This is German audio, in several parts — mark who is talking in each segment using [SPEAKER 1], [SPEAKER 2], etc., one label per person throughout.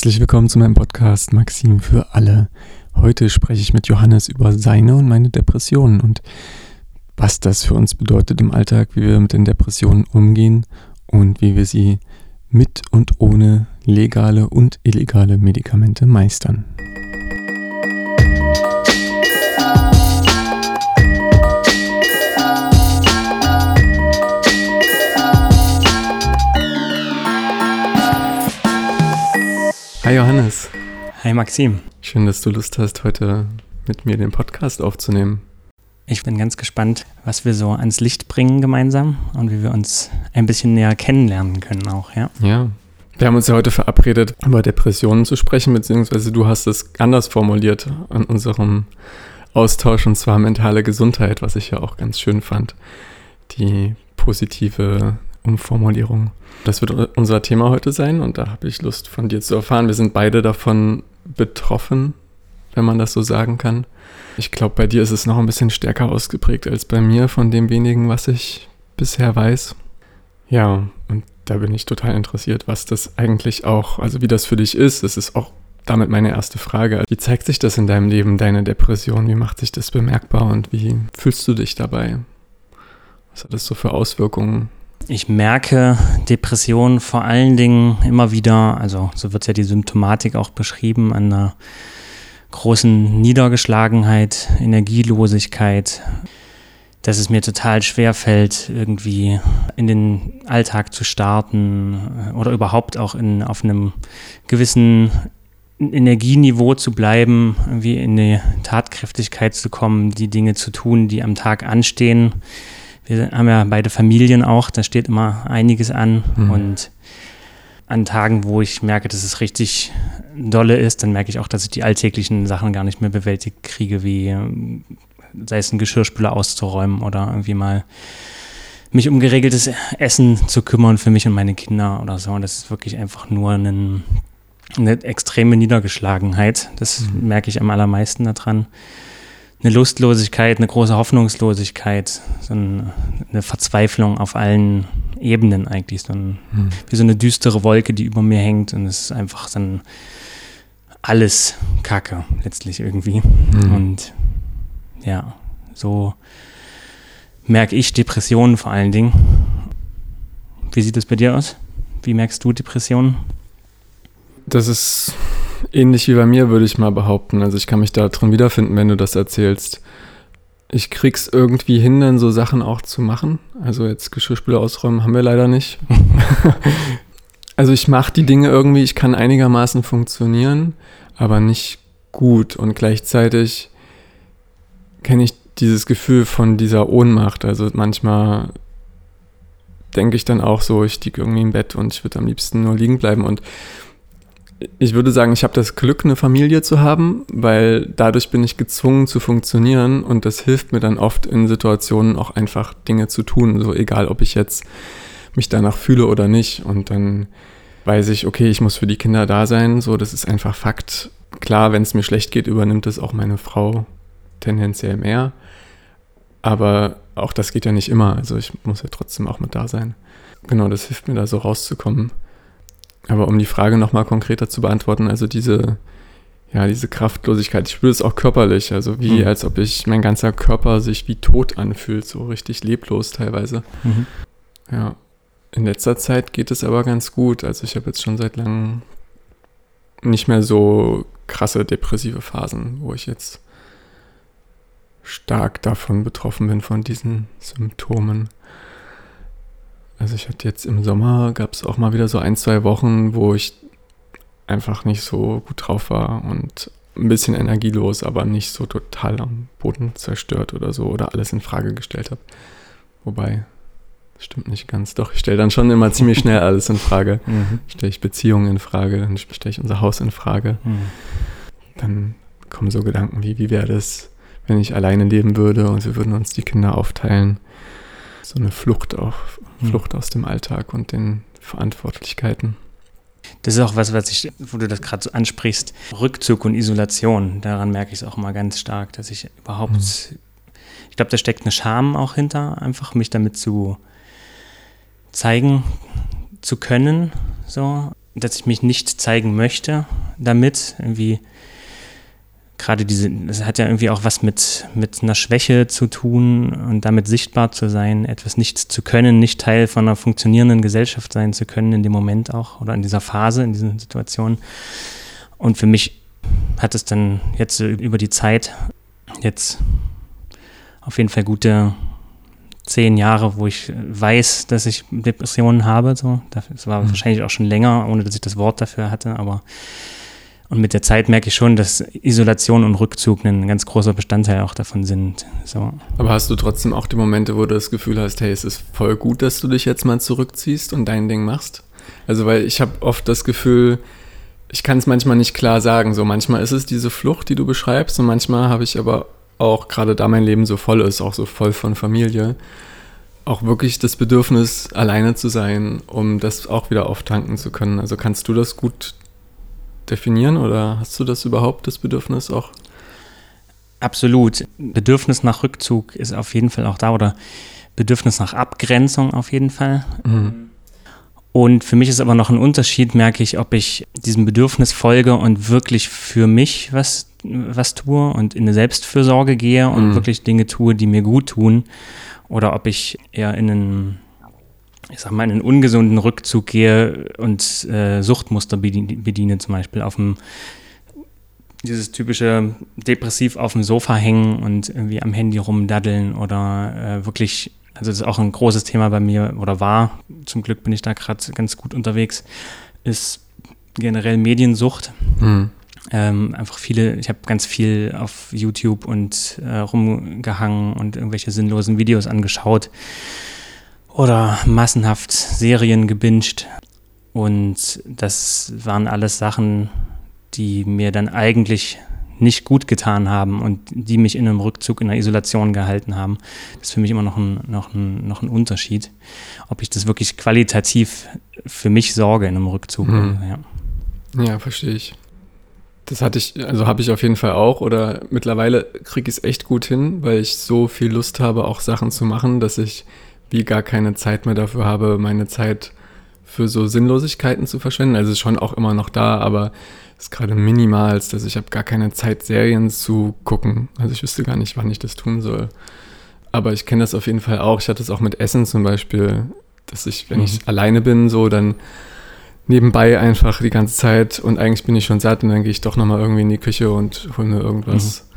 [SPEAKER 1] Herzlich willkommen zu meinem Podcast Maxim für alle. Heute spreche ich mit Johannes über seine und meine Depressionen und was das für uns bedeutet im Alltag, wie wir mit den Depressionen umgehen und wie wir sie mit und ohne legale und illegale Medikamente meistern. Hi Johannes.
[SPEAKER 2] Hi Maxim.
[SPEAKER 1] Schön, dass du Lust hast, heute mit mir den Podcast aufzunehmen.
[SPEAKER 2] Ich bin ganz gespannt, was wir so ans Licht bringen gemeinsam und wie wir uns ein bisschen näher kennenlernen können auch, ja.
[SPEAKER 1] Ja. Wir haben uns ja heute verabredet, über Depressionen zu sprechen, beziehungsweise du hast es anders formuliert an unserem Austausch, und zwar mentale Gesundheit, was ich ja auch ganz schön fand. Die positive Umformulierung. Das wird unser Thema heute sein und da habe ich Lust von dir zu erfahren. Wir sind beide davon betroffen, wenn man das so sagen kann. Ich glaube, bei dir ist es noch ein bisschen stärker ausgeprägt als bei mir, von dem wenigen, was ich bisher weiß. Ja, und da bin ich total interessiert, was das eigentlich auch, also wie das für dich ist. Das ist auch damit meine erste Frage. Wie zeigt sich das in deinem Leben, deine Depression? Wie macht sich das bemerkbar und wie fühlst du dich dabei? Was hat das so für Auswirkungen?
[SPEAKER 2] Ich merke Depressionen vor allen Dingen immer wieder, also so wird ja die Symptomatik auch beschrieben, an einer großen Niedergeschlagenheit, Energielosigkeit, dass es mir total schwer fällt, irgendwie in den Alltag zu starten oder überhaupt auch in, auf einem gewissen Energieniveau zu bleiben, wie in die Tatkräftigkeit zu kommen, die Dinge zu tun, die am Tag anstehen wir haben ja beide Familien auch, da steht immer einiges an mhm. und an Tagen, wo ich merke, dass es richtig dolle ist, dann merke ich auch, dass ich die alltäglichen Sachen gar nicht mehr bewältigt kriege, wie sei es ein Geschirrspüler auszuräumen oder irgendwie mal mich um geregeltes Essen zu kümmern für mich und meine Kinder oder so. Und das ist wirklich einfach nur ein, eine extreme Niedergeschlagenheit. Das mhm. merke ich am allermeisten daran eine Lustlosigkeit, eine große Hoffnungslosigkeit, so eine Verzweiflung auf allen Ebenen eigentlich, so ein, hm. wie so eine düstere Wolke, die über mir hängt und es ist einfach dann alles Kacke letztlich irgendwie. Hm. Und ja, so merke ich Depressionen vor allen Dingen. Wie sieht es bei dir aus? Wie merkst du Depressionen?
[SPEAKER 1] Das ist ähnlich wie bei mir, würde ich mal behaupten. Also ich kann mich da drin wiederfinden, wenn du das erzählst. Ich krieg's irgendwie hin, dann so Sachen auch zu machen. Also jetzt Geschirrspüler ausräumen haben wir leider nicht. also ich mache die Dinge irgendwie, ich kann einigermaßen funktionieren, aber nicht gut. Und gleichzeitig kenne ich dieses Gefühl von dieser Ohnmacht. Also manchmal denke ich dann auch so, ich liege irgendwie im Bett und ich würde am liebsten nur liegen bleiben. Und ich würde sagen, ich habe das Glück, eine Familie zu haben, weil dadurch bin ich gezwungen zu funktionieren und das hilft mir dann oft in Situationen auch einfach Dinge zu tun, so egal, ob ich jetzt mich danach fühle oder nicht. Und dann weiß ich, okay, ich muss für die Kinder da sein, so, das ist einfach Fakt. Klar, wenn es mir schlecht geht, übernimmt es auch meine Frau tendenziell mehr. Aber auch das geht ja nicht immer, also ich muss ja trotzdem auch mit da sein. Genau, das hilft mir da so rauszukommen. Aber um die Frage nochmal konkreter zu beantworten, also diese, ja, diese Kraftlosigkeit, ich spüre es auch körperlich, also wie, mhm. als ob ich, mein ganzer Körper sich wie tot anfühlt, so richtig leblos teilweise. Mhm. Ja, in letzter Zeit geht es aber ganz gut. Also ich habe jetzt schon seit langem nicht mehr so krasse depressive Phasen, wo ich jetzt stark davon betroffen bin, von diesen Symptomen. Also ich hatte jetzt im Sommer, gab es auch mal wieder so ein, zwei Wochen, wo ich einfach nicht so gut drauf war und ein bisschen energielos, aber nicht so total am Boden zerstört oder so oder alles in Frage gestellt habe. Wobei, das stimmt nicht ganz. Doch, ich stelle dann schon immer ziemlich schnell alles in Frage. Mhm. Stelle ich Beziehungen in Frage, dann stelle ich unser Haus in Frage. Mhm. Dann kommen so Gedanken wie, wie wäre das, wenn ich alleine leben würde und wir würden uns die Kinder aufteilen. So eine Flucht auf hm. Flucht aus dem Alltag und den Verantwortlichkeiten.
[SPEAKER 2] Das ist auch was, was ich, wo du das gerade so ansprichst, Rückzug und Isolation. Daran merke ich es auch mal ganz stark, dass ich überhaupt, mhm. ich glaube, da steckt eine Scham auch hinter, einfach mich damit zu zeigen zu können. So, dass ich mich nicht zeigen möchte damit. Irgendwie gerade diese, das hat ja irgendwie auch was mit, mit einer Schwäche zu tun und damit sichtbar zu sein, etwas nicht zu können, nicht Teil von einer funktionierenden Gesellschaft sein zu können in dem Moment auch oder in dieser Phase, in diesen Situationen. Und für mich hat es dann jetzt über die Zeit jetzt auf jeden Fall gute zehn Jahre, wo ich weiß, dass ich Depressionen habe. So. Das war mhm. wahrscheinlich auch schon länger, ohne dass ich das Wort dafür hatte, aber und mit der Zeit merke ich schon, dass Isolation und Rückzug ein ganz großer Bestandteil auch davon sind. So.
[SPEAKER 1] Aber hast du trotzdem auch die Momente, wo du das Gefühl hast, hey, es ist voll gut, dass du dich jetzt mal zurückziehst und dein Ding machst? Also, weil ich habe oft das Gefühl, ich kann es manchmal nicht klar sagen. So manchmal ist es diese Flucht, die du beschreibst, und manchmal habe ich aber auch, gerade da mein Leben so voll ist, auch so voll von Familie, auch wirklich das Bedürfnis, alleine zu sein, um das auch wieder auftanken zu können. Also kannst du das gut definieren oder hast du das überhaupt, das Bedürfnis auch?
[SPEAKER 2] Absolut. Bedürfnis nach Rückzug ist auf jeden Fall auch da oder Bedürfnis nach Abgrenzung auf jeden Fall. Mhm. Und für mich ist aber noch ein Unterschied, merke ich, ob ich diesem Bedürfnis folge und wirklich für mich was, was tue und in eine Selbstfürsorge gehe und mhm. wirklich Dinge tue, die mir gut tun. Oder ob ich eher in einen ich sag mal, in einen ungesunden Rückzug gehe und äh, Suchtmuster bediene, zum Beispiel auf dem dieses typische depressiv auf dem Sofa hängen und irgendwie am Handy rumdaddeln oder äh, wirklich, also das ist auch ein großes Thema bei mir oder war, zum Glück bin ich da gerade ganz gut unterwegs, ist generell Mediensucht. Mhm. Ähm, einfach viele, ich habe ganz viel auf YouTube und äh, rumgehangen und irgendwelche sinnlosen Videos angeschaut oder massenhaft Serien gebinged. Und das waren alles Sachen, die mir dann eigentlich nicht gut getan haben und die mich in einem Rückzug, in einer Isolation gehalten haben. Das ist für mich immer noch ein, noch ein, noch ein Unterschied, ob ich das wirklich qualitativ für mich sorge in einem Rückzug.
[SPEAKER 1] Mhm. Ja. ja, verstehe ich. Das hatte ich, also habe ich auf jeden Fall auch oder mittlerweile kriege ich es echt gut hin, weil ich so viel Lust habe, auch Sachen zu machen, dass ich wie gar keine Zeit mehr dafür habe, meine Zeit für so Sinnlosigkeiten zu verschwenden. Also ist schon auch immer noch da, aber ist gerade minimal, dass ich habe gar keine Zeit, Serien zu gucken. Also ich wüsste gar nicht, wann ich das tun soll. Aber ich kenne das auf jeden Fall auch. Ich hatte es auch mit Essen zum Beispiel, dass ich, wenn mhm. ich alleine bin, so dann nebenbei einfach die ganze Zeit und eigentlich bin ich schon satt und dann gehe ich doch nochmal irgendwie in die Küche und hole mir irgendwas. Mhm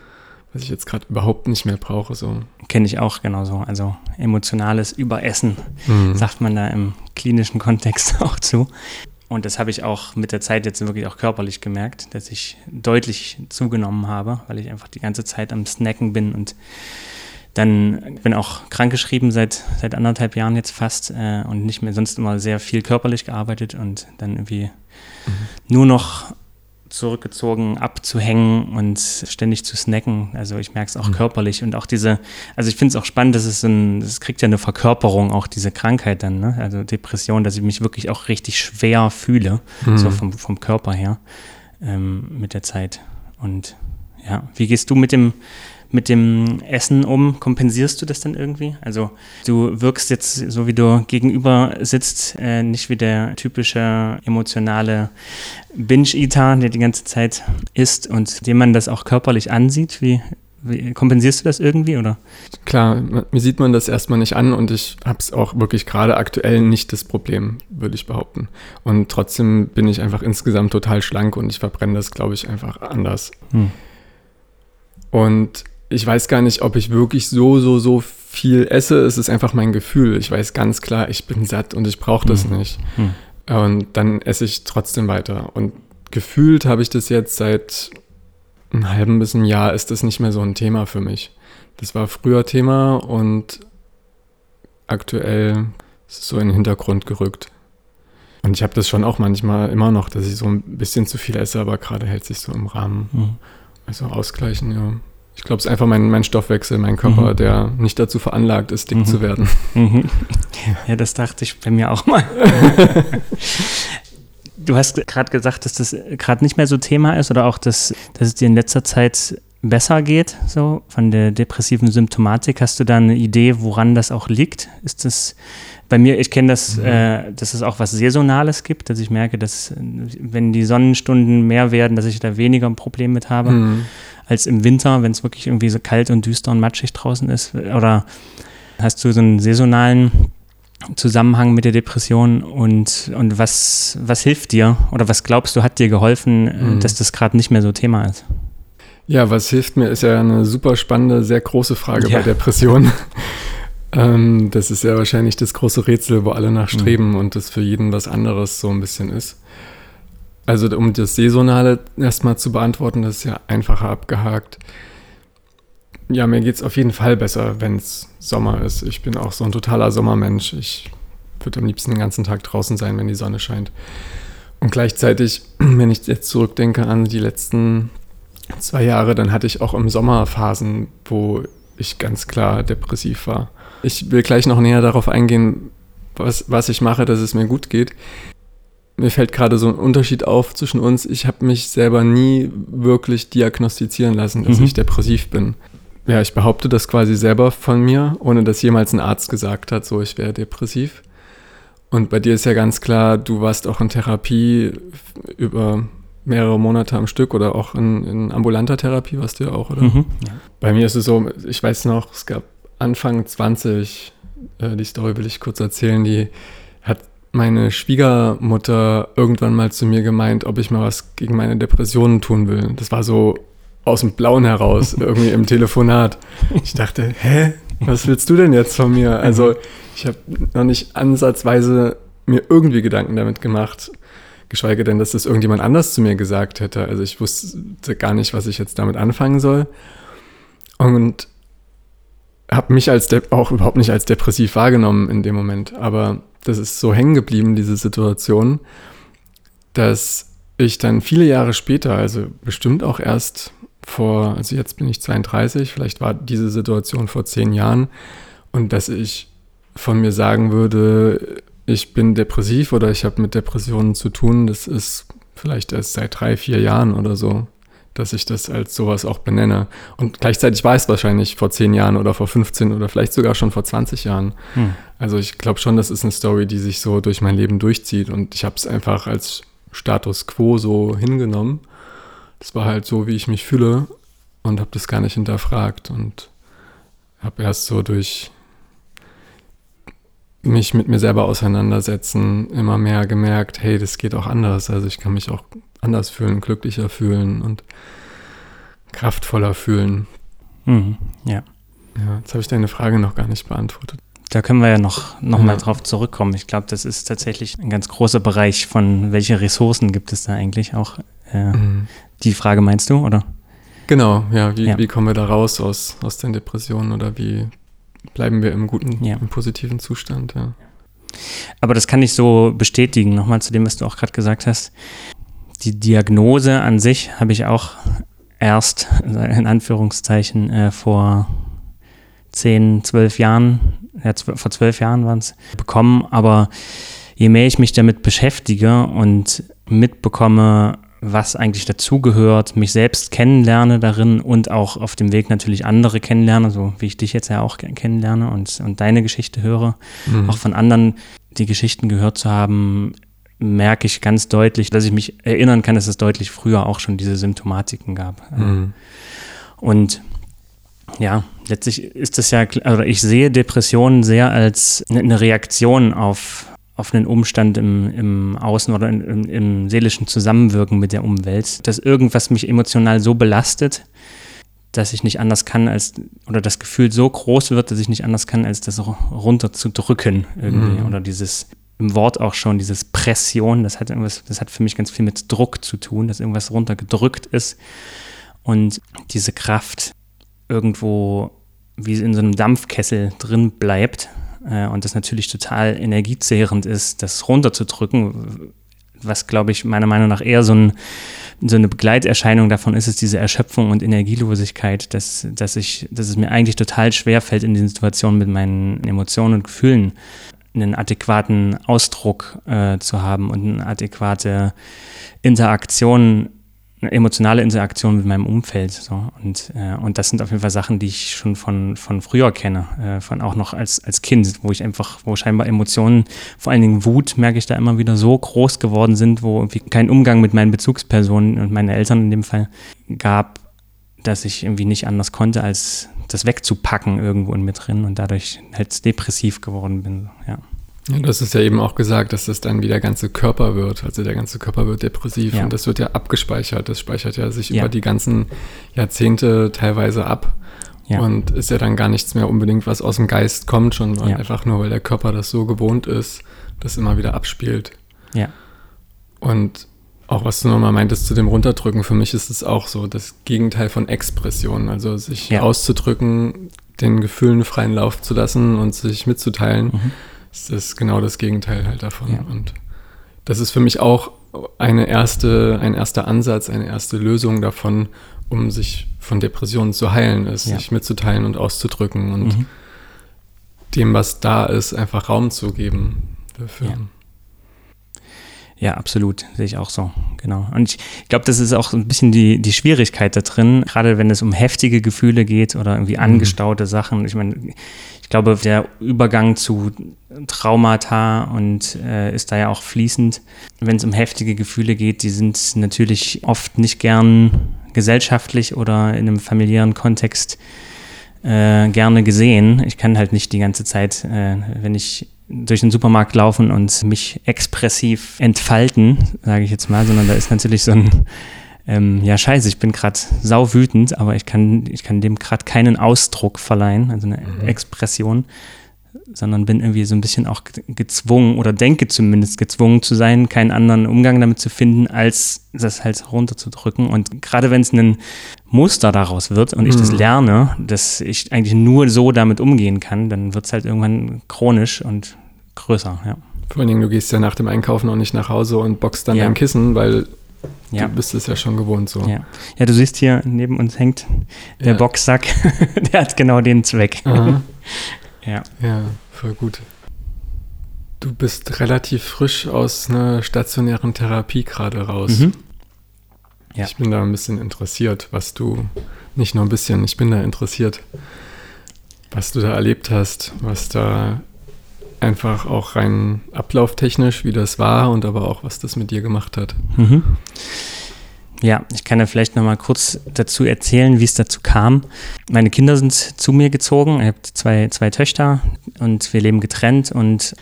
[SPEAKER 1] was ich jetzt gerade überhaupt nicht mehr brauche. So.
[SPEAKER 2] Kenne ich auch genauso. Also emotionales Überessen, mhm. sagt man da im klinischen Kontext auch zu. Und das habe ich auch mit der Zeit jetzt wirklich auch körperlich gemerkt, dass ich deutlich zugenommen habe, weil ich einfach die ganze Zeit am Snacken bin und dann bin auch krankgeschrieben seit, seit anderthalb Jahren jetzt fast äh, und nicht mehr sonst immer sehr viel körperlich gearbeitet und dann irgendwie mhm. nur noch zurückgezogen abzuhängen und ständig zu snacken. Also ich merke es auch mhm. körperlich und auch diese, also ich finde es auch spannend, dass es ein, das kriegt ja eine Verkörperung, auch diese Krankheit dann, ne? also Depression, dass ich mich wirklich auch richtig schwer fühle, mhm. so vom, vom Körper her ähm, mit der Zeit. Und ja, wie gehst du mit dem, mit dem Essen um? Kompensierst du das dann irgendwie? Also du wirkst jetzt, so wie du gegenüber sitzt, äh, nicht wie der typische emotionale Binge-Eater, der die ganze Zeit isst und dem man das auch körperlich ansieht. Wie, wie kompensierst du das irgendwie oder?
[SPEAKER 1] Klar, mir sieht man das erstmal nicht an und ich habe es auch wirklich gerade aktuell nicht das Problem, würde ich behaupten. Und trotzdem bin ich einfach insgesamt total schlank und ich verbrenne das, glaube ich, einfach anders. Hm. Und ich weiß gar nicht, ob ich wirklich so, so, so viel esse. Es ist einfach mein Gefühl. Ich weiß ganz klar, ich bin satt und ich brauche das mhm. nicht. Mhm. Und dann esse ich trotzdem weiter. Und gefühlt habe ich das jetzt seit einem halben bis einem Jahr ist das nicht mehr so ein Thema für mich. Das war früher Thema und aktuell ist es so in den Hintergrund gerückt. Und ich habe das schon auch manchmal immer noch, dass ich so ein bisschen zu viel esse, aber gerade hält sich so im Rahmen. Mhm. Also ausgleichen, ja. Ich glaube, es ist einfach mein, mein Stoffwechsel, mein Körper, mhm. der nicht dazu veranlagt ist, dick mhm. zu werden. Mhm.
[SPEAKER 2] Ja, das dachte ich bei mir auch mal. du hast gerade gesagt, dass das gerade nicht mehr so Thema ist oder auch, dass, dass es dir in letzter Zeit besser geht, so von der depressiven Symptomatik. Hast du da eine Idee, woran das auch liegt? Ist das bei mir, ich kenne das, mhm. äh, dass es auch was Saisonales gibt, dass ich merke, dass wenn die Sonnenstunden mehr werden, dass ich da weniger ein Problem mit habe mhm. Als im Winter, wenn es wirklich irgendwie so kalt und düster und matschig draußen ist. Oder hast du so einen saisonalen Zusammenhang mit der Depression und, und was, was hilft dir oder was glaubst du, hat dir geholfen, mhm. dass das gerade nicht mehr so Thema ist?
[SPEAKER 1] Ja, was hilft mir, ist ja eine super spannende, sehr große Frage ja. bei Depressionen. ähm, das ist ja wahrscheinlich das große Rätsel, wo alle nachstreben mhm. und das für jeden was anderes so ein bisschen ist. Also um das Saisonale erstmal zu beantworten, das ist ja einfacher abgehakt. Ja, mir geht es auf jeden Fall besser, wenn es Sommer ist. Ich bin auch so ein totaler Sommermensch. Ich würde am liebsten den ganzen Tag draußen sein, wenn die Sonne scheint. Und gleichzeitig, wenn ich jetzt zurückdenke an die letzten zwei Jahre, dann hatte ich auch im Sommer Phasen, wo ich ganz klar depressiv war. Ich will gleich noch näher darauf eingehen, was, was ich mache, dass es mir gut geht. Mir fällt gerade so ein Unterschied auf zwischen uns. Ich habe mich selber nie wirklich diagnostizieren lassen, dass mhm. ich depressiv bin. Ja, ich behaupte das quasi selber von mir, ohne dass jemals ein Arzt gesagt hat, so ich wäre depressiv. Und bei dir ist ja ganz klar, du warst auch in Therapie über mehrere Monate am Stück oder auch in, in ambulanter Therapie warst du ja auch, oder? Mhm, ja. Bei mir ist es so, ich weiß noch, es gab Anfang 20, äh, die Story will ich kurz erzählen, die hat meine Schwiegermutter irgendwann mal zu mir gemeint, ob ich mal was gegen meine Depressionen tun will. Das war so aus dem Blauen heraus, irgendwie im Telefonat. Ich dachte, hä, was willst du denn jetzt von mir? Also ich habe noch nicht ansatzweise mir irgendwie Gedanken damit gemacht, geschweige denn, dass das irgendjemand anders zu mir gesagt hätte. Also ich wusste gar nicht, was ich jetzt damit anfangen soll. Und habe mich als auch überhaupt nicht als depressiv wahrgenommen in dem Moment. Aber das ist so hängen geblieben, diese Situation, dass ich dann viele Jahre später, also bestimmt auch erst vor, also jetzt bin ich 32, vielleicht war diese Situation vor zehn Jahren und dass ich von mir sagen würde, ich bin depressiv oder ich habe mit Depressionen zu tun, das ist vielleicht erst seit drei, vier Jahren oder so, dass ich das als sowas auch benenne. Und gleichzeitig war es wahrscheinlich vor zehn Jahren oder vor 15 oder vielleicht sogar schon vor 20 Jahren. Hm. Also ich glaube schon, das ist eine Story, die sich so durch mein Leben durchzieht und ich habe es einfach als Status quo so hingenommen. Das war halt so, wie ich mich fühle und habe das gar nicht hinterfragt und habe erst so durch mich mit mir selber auseinandersetzen, immer mehr gemerkt, hey, das geht auch anders. Also ich kann mich auch anders fühlen, glücklicher fühlen und kraftvoller fühlen.
[SPEAKER 2] Mhm, ja.
[SPEAKER 1] Ja, jetzt habe ich deine Frage noch gar nicht beantwortet.
[SPEAKER 2] Da können wir ja noch, noch ja. mal drauf zurückkommen. Ich glaube, das ist tatsächlich ein ganz großer Bereich von welche Ressourcen gibt es da eigentlich auch. Äh, mhm. Die Frage meinst du, oder?
[SPEAKER 1] Genau, ja. Wie, ja. wie kommen wir da raus aus, aus den Depressionen oder wie bleiben wir im guten, ja. im positiven Zustand, ja.
[SPEAKER 2] Aber das kann ich so bestätigen, nochmal zu dem, was du auch gerade gesagt hast. Die Diagnose an sich habe ich auch erst, in Anführungszeichen, äh, vor zehn, zwölf Jahren, ja, vor zwölf Jahren waren es, bekommen. Aber je mehr ich mich damit beschäftige und mitbekomme, was eigentlich dazugehört, mich selbst kennenlerne darin und auch auf dem Weg natürlich andere kennenlerne, so wie ich dich jetzt ja auch kennenlerne und, und deine Geschichte höre, mhm. auch von anderen die Geschichten gehört zu haben, merke ich ganz deutlich, dass ich mich erinnern kann, dass es deutlich früher auch schon diese Symptomatiken gab. Mhm. Und ja, letztlich ist es ja, also ich sehe Depressionen sehr als eine Reaktion auf auf einen Umstand im, im Außen oder im, im seelischen Zusammenwirken mit der Umwelt, dass irgendwas mich emotional so belastet, dass ich nicht anders kann als, oder das Gefühl so groß wird, dass ich nicht anders kann, als das runterzudrücken irgendwie. Mhm. Oder dieses, im Wort auch schon, dieses Pression, das hat irgendwas, das hat für mich ganz viel mit Druck zu tun, dass irgendwas runtergedrückt ist und diese Kraft irgendwo wie in so einem Dampfkessel drin bleibt äh, und das natürlich total energiezehrend ist, das runterzudrücken, was, glaube ich, meiner Meinung nach eher so, ein, so, eine Begleiterscheinung davon ist, ist diese Erschöpfung und Energielosigkeit, dass, dass, ich, dass es mir eigentlich total schwer fällt, in den Situationen mit meinen Emotionen und Gefühlen einen adäquaten Ausdruck äh, zu haben und eine adäquate Interaktion eine emotionale Interaktion mit meinem Umfeld. So. Und, äh, und das sind auf jeden Fall Sachen, die ich schon von, von früher kenne, äh, von auch noch als, als Kind, wo ich einfach, wo scheinbar Emotionen, vor allen Dingen Wut, merke ich da immer wieder so groß geworden sind, wo irgendwie kein Umgang mit meinen Bezugspersonen und meinen Eltern in dem Fall gab, dass ich irgendwie nicht anders konnte, als das wegzupacken irgendwo in mir drin und dadurch halt depressiv geworden bin. Ja.
[SPEAKER 1] Ja, das ist ja eben auch gesagt, dass das dann wie der ganze Körper wird. Also der ganze Körper wird depressiv ja. und das wird ja abgespeichert. Das speichert ja sich ja. über die ganzen Jahrzehnte teilweise ab. Ja. Und ist ja dann gar nichts mehr unbedingt, was aus dem Geist kommt, schon einfach nur, weil der Körper das so gewohnt ist, das immer wieder abspielt.
[SPEAKER 2] Ja.
[SPEAKER 1] Und auch was du nochmal meintest zu dem Runterdrücken, für mich ist es auch so das Gegenteil von Expression. Also sich auszudrücken, den Gefühlen freien Lauf zu lassen und sich mitzuteilen. Mhm ist das genau das Gegenteil halt davon. Ja. Und das ist für mich auch eine erste, ein erster Ansatz, eine erste Lösung davon, um sich von Depressionen zu heilen, ist, ja. sich mitzuteilen und auszudrücken und mhm. dem, was da ist, einfach Raum zu geben dafür.
[SPEAKER 2] Ja. Absolut, sehe ich auch so, genau. Und ich glaube, das ist auch ein bisschen die, die Schwierigkeit da drin, gerade wenn es um heftige Gefühle geht oder irgendwie mhm. angestaute mhm. Sachen. Ich meine, ich glaube, der Übergang zu Traumata und äh, ist da ja auch fließend. Wenn es um heftige Gefühle geht, die sind natürlich oft nicht gern gesellschaftlich oder in einem familiären Kontext äh, gerne gesehen. Ich kann halt nicht die ganze Zeit, äh, wenn ich durch den Supermarkt laufen und mich expressiv entfalten, sage ich jetzt mal, sondern da ist natürlich so ein ähm, ja, scheiße, ich bin gerade sau wütend, aber ich kann, ich kann dem gerade keinen Ausdruck verleihen, also eine mhm. Expression, sondern bin irgendwie so ein bisschen auch gezwungen oder denke zumindest gezwungen zu sein, keinen anderen Umgang damit zu finden, als das halt runterzudrücken. Und gerade wenn es ein Muster daraus wird und ich das mhm. lerne, dass ich eigentlich nur so damit umgehen kann, dann wird es halt irgendwann chronisch und größer, ja.
[SPEAKER 1] Vor allen Dingen, du gehst ja nach dem Einkaufen auch nicht nach Hause und boxst dann ja. dein Kissen, weil ja. Du bist es ja schon gewohnt so.
[SPEAKER 2] Ja. ja, du siehst hier neben uns hängt der ja. Boxsack. der hat genau den Zweck.
[SPEAKER 1] Aha. ja. Ja, voll gut. Du bist relativ frisch aus einer stationären Therapie gerade raus. Mhm. Ja. Ich bin da ein bisschen interessiert, was du, nicht nur ein bisschen, ich bin da interessiert, was du da erlebt hast, was da einfach auch rein ablauftechnisch, wie das war und aber auch, was das mit dir gemacht hat. Mhm.
[SPEAKER 2] Ja, ich kann ja vielleicht noch mal kurz dazu erzählen, wie es dazu kam. Meine Kinder sind zu mir gezogen. Ich habe zwei, zwei Töchter und wir leben getrennt und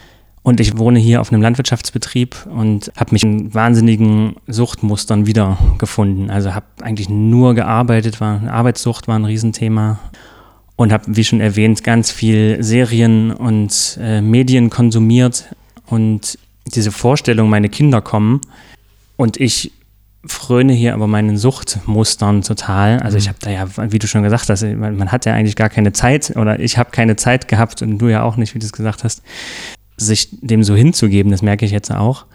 [SPEAKER 2] und ich wohne hier auf einem Landwirtschaftsbetrieb und habe mich in wahnsinnigen Suchtmustern wiedergefunden. Also habe eigentlich nur gearbeitet, war Arbeitssucht war ein Riesenthema und habe, wie schon erwähnt, ganz viel Serien und äh, Medien konsumiert und diese Vorstellung, meine Kinder kommen und ich fröne hier aber meinen Suchtmustern total. Also ich mhm. habe da ja, wie du schon gesagt hast, man, man hat ja eigentlich gar keine Zeit oder ich habe keine Zeit gehabt und du ja auch nicht, wie du es gesagt hast, sich dem so hinzugeben. Das merke ich jetzt auch.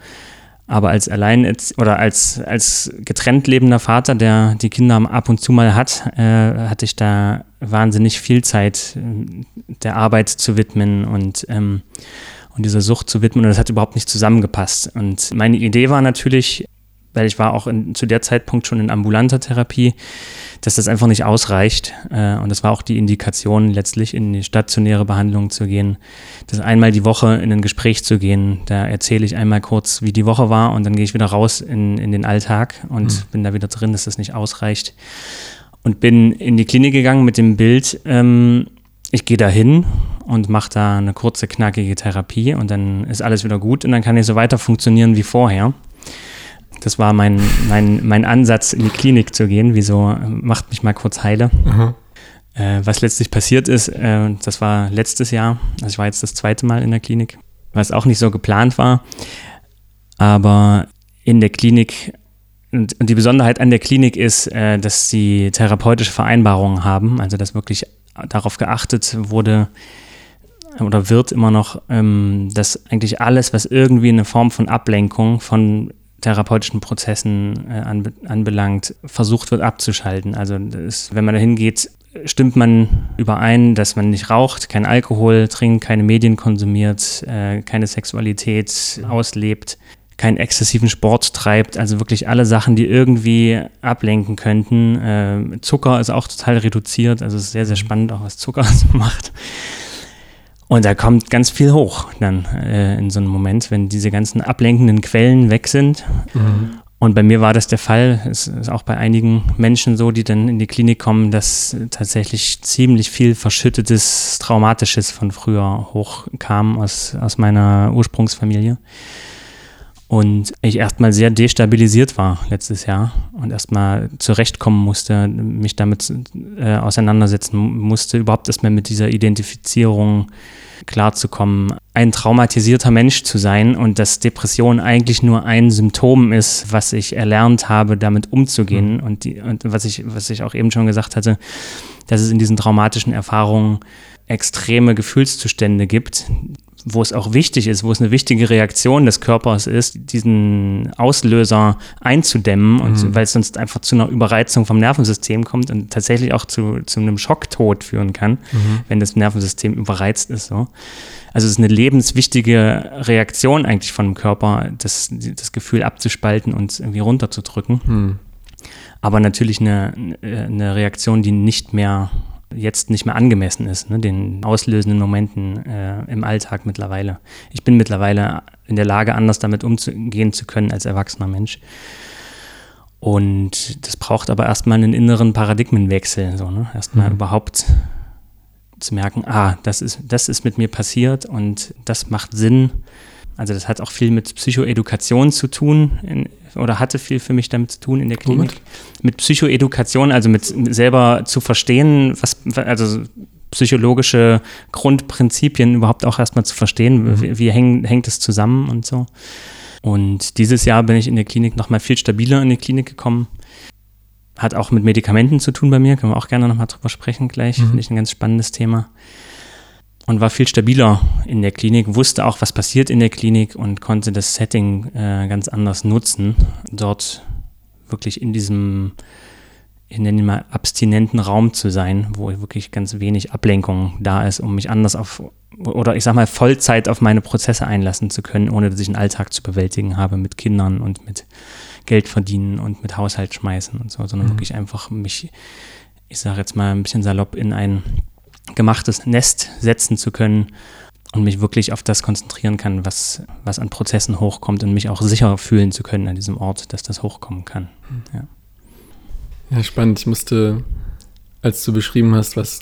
[SPEAKER 2] Aber als allein oder als, als getrennt lebender Vater, der die Kinder ab und zu mal hat, äh, hatte ich da wahnsinnig viel Zeit, äh, der Arbeit zu widmen und, ähm, und dieser Sucht zu widmen. Und das hat überhaupt nicht zusammengepasst. Und meine Idee war natürlich, weil ich war auch in, zu der Zeitpunkt schon in ambulanter Therapie, dass das einfach nicht ausreicht. Äh, und das war auch die Indikation, letztlich in die stationäre Behandlung zu gehen. Das einmal die Woche in ein Gespräch zu gehen. Da erzähle ich einmal kurz, wie die Woche war und dann gehe ich wieder raus in, in den Alltag und mhm. bin da wieder drin, dass das nicht ausreicht. Und bin in die Klinik gegangen mit dem Bild, ähm, ich gehe da hin und mache da eine kurze, knackige Therapie und dann ist alles wieder gut und dann kann ich so weiter funktionieren wie vorher. Das war mein, mein, mein Ansatz, in die Klinik zu gehen. Wieso macht mich mal kurz heile. Äh, was letztlich passiert ist, äh, das war letztes Jahr. Also ich war jetzt das zweite Mal in der Klinik, was auch nicht so geplant war. Aber in der Klinik und, und die Besonderheit an der Klinik ist, äh, dass sie therapeutische Vereinbarungen haben, also dass wirklich darauf geachtet wurde oder wird immer noch, ähm, dass eigentlich alles, was irgendwie eine Form von Ablenkung von therapeutischen Prozessen äh, anbe anbelangt, versucht wird abzuschalten. Also ist, wenn man da hingeht, stimmt man überein, dass man nicht raucht, kein Alkohol trinkt, keine Medien konsumiert, äh, keine Sexualität auslebt, keinen exzessiven Sport treibt, also wirklich alle Sachen, die irgendwie ablenken könnten. Äh, Zucker ist auch total reduziert, also es ist sehr, sehr spannend, auch was Zucker macht. Und da kommt ganz viel hoch dann äh, in so einem Moment, wenn diese ganzen ablenkenden Quellen weg sind. Mhm. Und bei mir war das der Fall. Es ist auch bei einigen Menschen so, die dann in die Klinik kommen, dass tatsächlich ziemlich viel verschüttetes, traumatisches von früher hochkam aus, aus meiner Ursprungsfamilie. Und ich erstmal sehr destabilisiert war letztes Jahr und erstmal zurechtkommen musste, mich damit äh, auseinandersetzen musste, überhaupt erstmal mit dieser Identifizierung klarzukommen, ein traumatisierter Mensch zu sein und dass Depression eigentlich nur ein Symptom ist, was ich erlernt habe, damit umzugehen. Mhm. Und, die, und was, ich, was ich auch eben schon gesagt hatte, dass es in diesen traumatischen Erfahrungen extreme Gefühlszustände gibt, wo es auch wichtig ist, wo es eine wichtige Reaktion des Körpers ist, diesen Auslöser einzudämmen und mhm. weil es sonst einfach zu einer Überreizung vom Nervensystem kommt und tatsächlich auch zu, zu einem Schocktod führen kann, mhm. wenn das Nervensystem überreizt ist. So. Also es ist eine lebenswichtige Reaktion eigentlich von dem Körper, das, das Gefühl abzuspalten und irgendwie runterzudrücken. Mhm. Aber natürlich eine, eine Reaktion, die nicht mehr jetzt nicht mehr angemessen ist, ne, den auslösenden Momenten äh, im Alltag mittlerweile. Ich bin mittlerweile in der Lage, anders damit umgehen zu können als erwachsener Mensch. Und das braucht aber erstmal einen inneren Paradigmenwechsel, so, ne? Erstmal mhm. überhaupt zu merken, ah, das ist, das ist mit mir passiert und das macht Sinn. Also das hat auch viel mit Psychoedukation zu tun, in, oder hatte viel für mich damit zu tun in der Klinik. Womit? Mit Psychoedukation, also mit selber zu verstehen, was, also psychologische Grundprinzipien überhaupt auch erstmal zu verstehen, mhm. wie, wie häng, hängt es zusammen und so. Und dieses Jahr bin ich in der Klinik nochmal viel stabiler in die Klinik gekommen. Hat auch mit Medikamenten zu tun bei mir, können wir auch gerne nochmal drüber sprechen gleich. Mhm. Finde ich ein ganz spannendes Thema und war viel stabiler in der Klinik, wusste auch, was passiert in der Klinik und konnte das Setting äh, ganz anders nutzen. Dort wirklich in diesem, ich nenne ihn mal, abstinenten Raum zu sein, wo wirklich ganz wenig Ablenkung da ist, um mich anders auf, oder ich sag mal, Vollzeit auf meine Prozesse einlassen zu können, ohne dass ich einen Alltag zu bewältigen habe mit Kindern und mit Geld verdienen und mit Haushalt schmeißen und so, sondern mhm. wirklich einfach mich, ich sage jetzt mal ein bisschen salopp, in ein gemachtes Nest setzen zu können und mich wirklich auf das konzentrieren kann, was, was an Prozessen hochkommt und mich auch sicher fühlen zu können an diesem Ort, dass das hochkommen kann. Ja,
[SPEAKER 1] ja spannend. Ich musste, als du beschrieben hast, was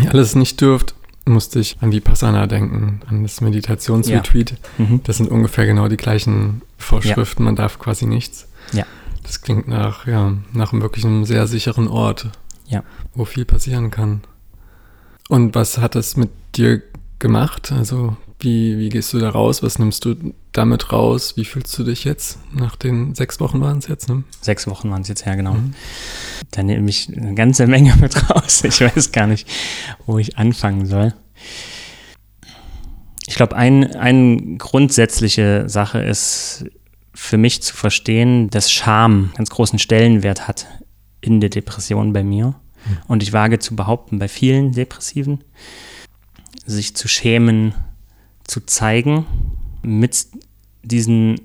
[SPEAKER 1] ihr alles nicht dürft, musste ich an die Passana denken, an das Meditationsretreat. Ja. Mhm. Das sind ungefähr genau die gleichen Vorschriften. Ja. Man darf quasi nichts.
[SPEAKER 2] Ja.
[SPEAKER 1] Das klingt nach, ja, nach einem wirklich einem sehr sicheren Ort,
[SPEAKER 2] ja.
[SPEAKER 1] wo viel passieren kann. Und was hat das mit dir gemacht? Also wie, wie gehst du da raus? Was nimmst du damit raus? Wie fühlst du dich jetzt? Nach den sechs Wochen waren es jetzt, ne?
[SPEAKER 2] Sechs Wochen waren es jetzt, ja, genau. Mhm. Da nehme ich eine ganze Menge mit raus. Ich weiß gar nicht, wo ich anfangen soll. Ich glaube, ein, eine grundsätzliche Sache ist für mich zu verstehen, dass Scham ganz großen Stellenwert hat in der Depression bei mir. Und ich wage zu behaupten, bei vielen Depressiven, sich zu schämen, zu zeigen mit diesen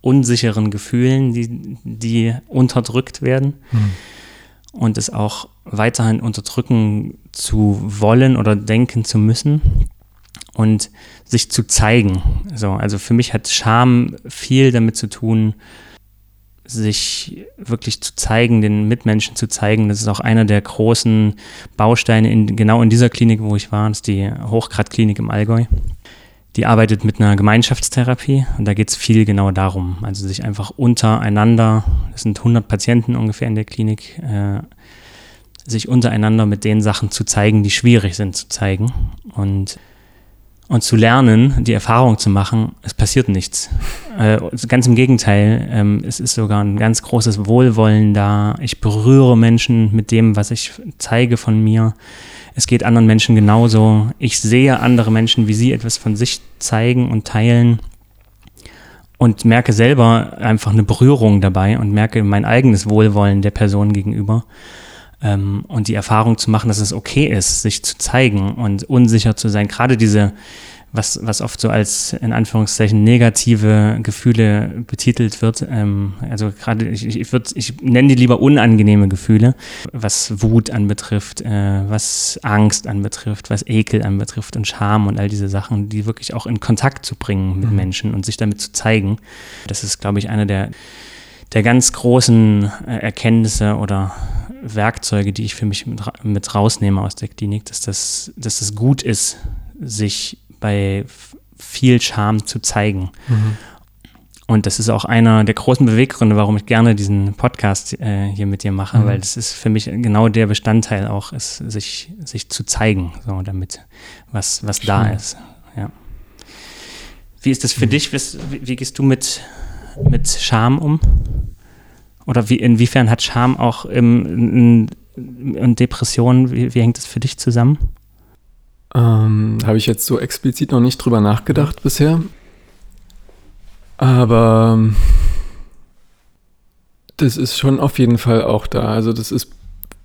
[SPEAKER 2] unsicheren Gefühlen, die, die unterdrückt werden. Mhm. Und es auch weiterhin unterdrücken zu wollen oder denken zu müssen und sich zu zeigen. So, also für mich hat Scham viel damit zu tun, sich wirklich zu zeigen, den Mitmenschen zu zeigen. Das ist auch einer der großen Bausteine in, genau in dieser Klinik, wo ich war. Das ist die Hochgradklinik im Allgäu. Die arbeitet mit einer Gemeinschaftstherapie und da geht es viel genau darum. Also sich einfach untereinander, das sind 100 Patienten ungefähr in der Klinik, äh, sich untereinander mit den Sachen zu zeigen, die schwierig sind zu zeigen. Und und zu lernen, die Erfahrung zu machen, es passiert nichts. Äh, ganz im Gegenteil, ähm, es ist sogar ein ganz großes Wohlwollen da. Ich berühre Menschen mit dem, was ich zeige von mir. Es geht anderen Menschen genauso. Ich sehe andere Menschen, wie sie etwas von sich zeigen und teilen und merke selber einfach eine Berührung dabei und merke mein eigenes Wohlwollen der Person gegenüber. Ähm, und die Erfahrung zu machen, dass es okay ist, sich zu zeigen und unsicher zu sein. Gerade diese, was, was oft so als in Anführungszeichen negative Gefühle betitelt wird. Ähm, also gerade, ich, ich, würd, ich nenne die lieber unangenehme Gefühle, was Wut anbetrifft, äh, was Angst anbetrifft, was Ekel anbetrifft und Scham und all diese Sachen, die wirklich auch in Kontakt zu bringen mit mhm. Menschen und sich damit zu zeigen. Das ist, glaube ich, eine der, der ganz großen äh, Erkenntnisse oder Werkzeuge, die ich für mich mit, rausnehme aus der Klinik, dass das, dass das gut ist, sich bei viel Charme zu zeigen. Mhm. Und das ist auch einer der großen Beweggründe, warum ich gerne diesen Podcast äh, hier mit dir mache, mhm. weil das ist für mich genau der Bestandteil auch, ist, sich, sich zu zeigen, so damit, was, was da ist. Ja. Wie ist das für mhm. dich? Wie, wie, gehst du mit, mit Scham um? Oder wie, inwiefern hat Scham auch im, in Depressionen, wie, wie hängt das für dich zusammen?
[SPEAKER 1] Ähm, Habe ich jetzt so explizit noch nicht drüber nachgedacht bisher. Aber ähm, das ist schon auf jeden Fall auch da. Also das ist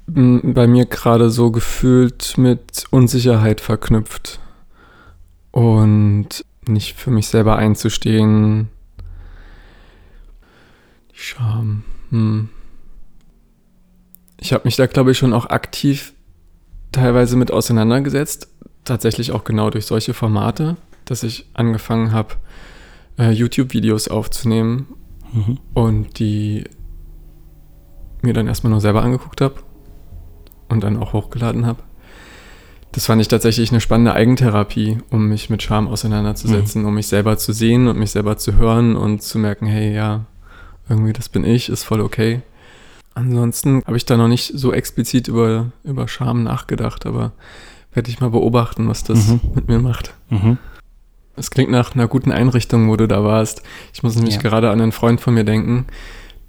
[SPEAKER 1] bei mir gerade so gefühlt mit Unsicherheit verknüpft. Und nicht für mich selber einzustehen. Die Scham. Hm. Ich habe mich da, glaube ich, schon auch aktiv teilweise mit auseinandergesetzt tatsächlich auch genau durch solche Formate, dass ich angefangen habe, äh, YouTube-Videos aufzunehmen mhm. und die mir dann erstmal nur selber angeguckt habe und dann auch hochgeladen habe. Das fand ich tatsächlich eine spannende Eigentherapie, um mich mit Scham auseinanderzusetzen, mhm. um mich selber zu sehen und mich selber zu hören und zu merken, hey, ja, irgendwie das bin ich, ist voll okay. Ansonsten habe ich da noch nicht so explizit über, über Scham nachgedacht, aber werde ich mal beobachten, was das mhm. mit mir macht. Mhm. Es klingt nach einer guten Einrichtung, wo du da warst. Ich muss nämlich ja. gerade an einen Freund von mir denken,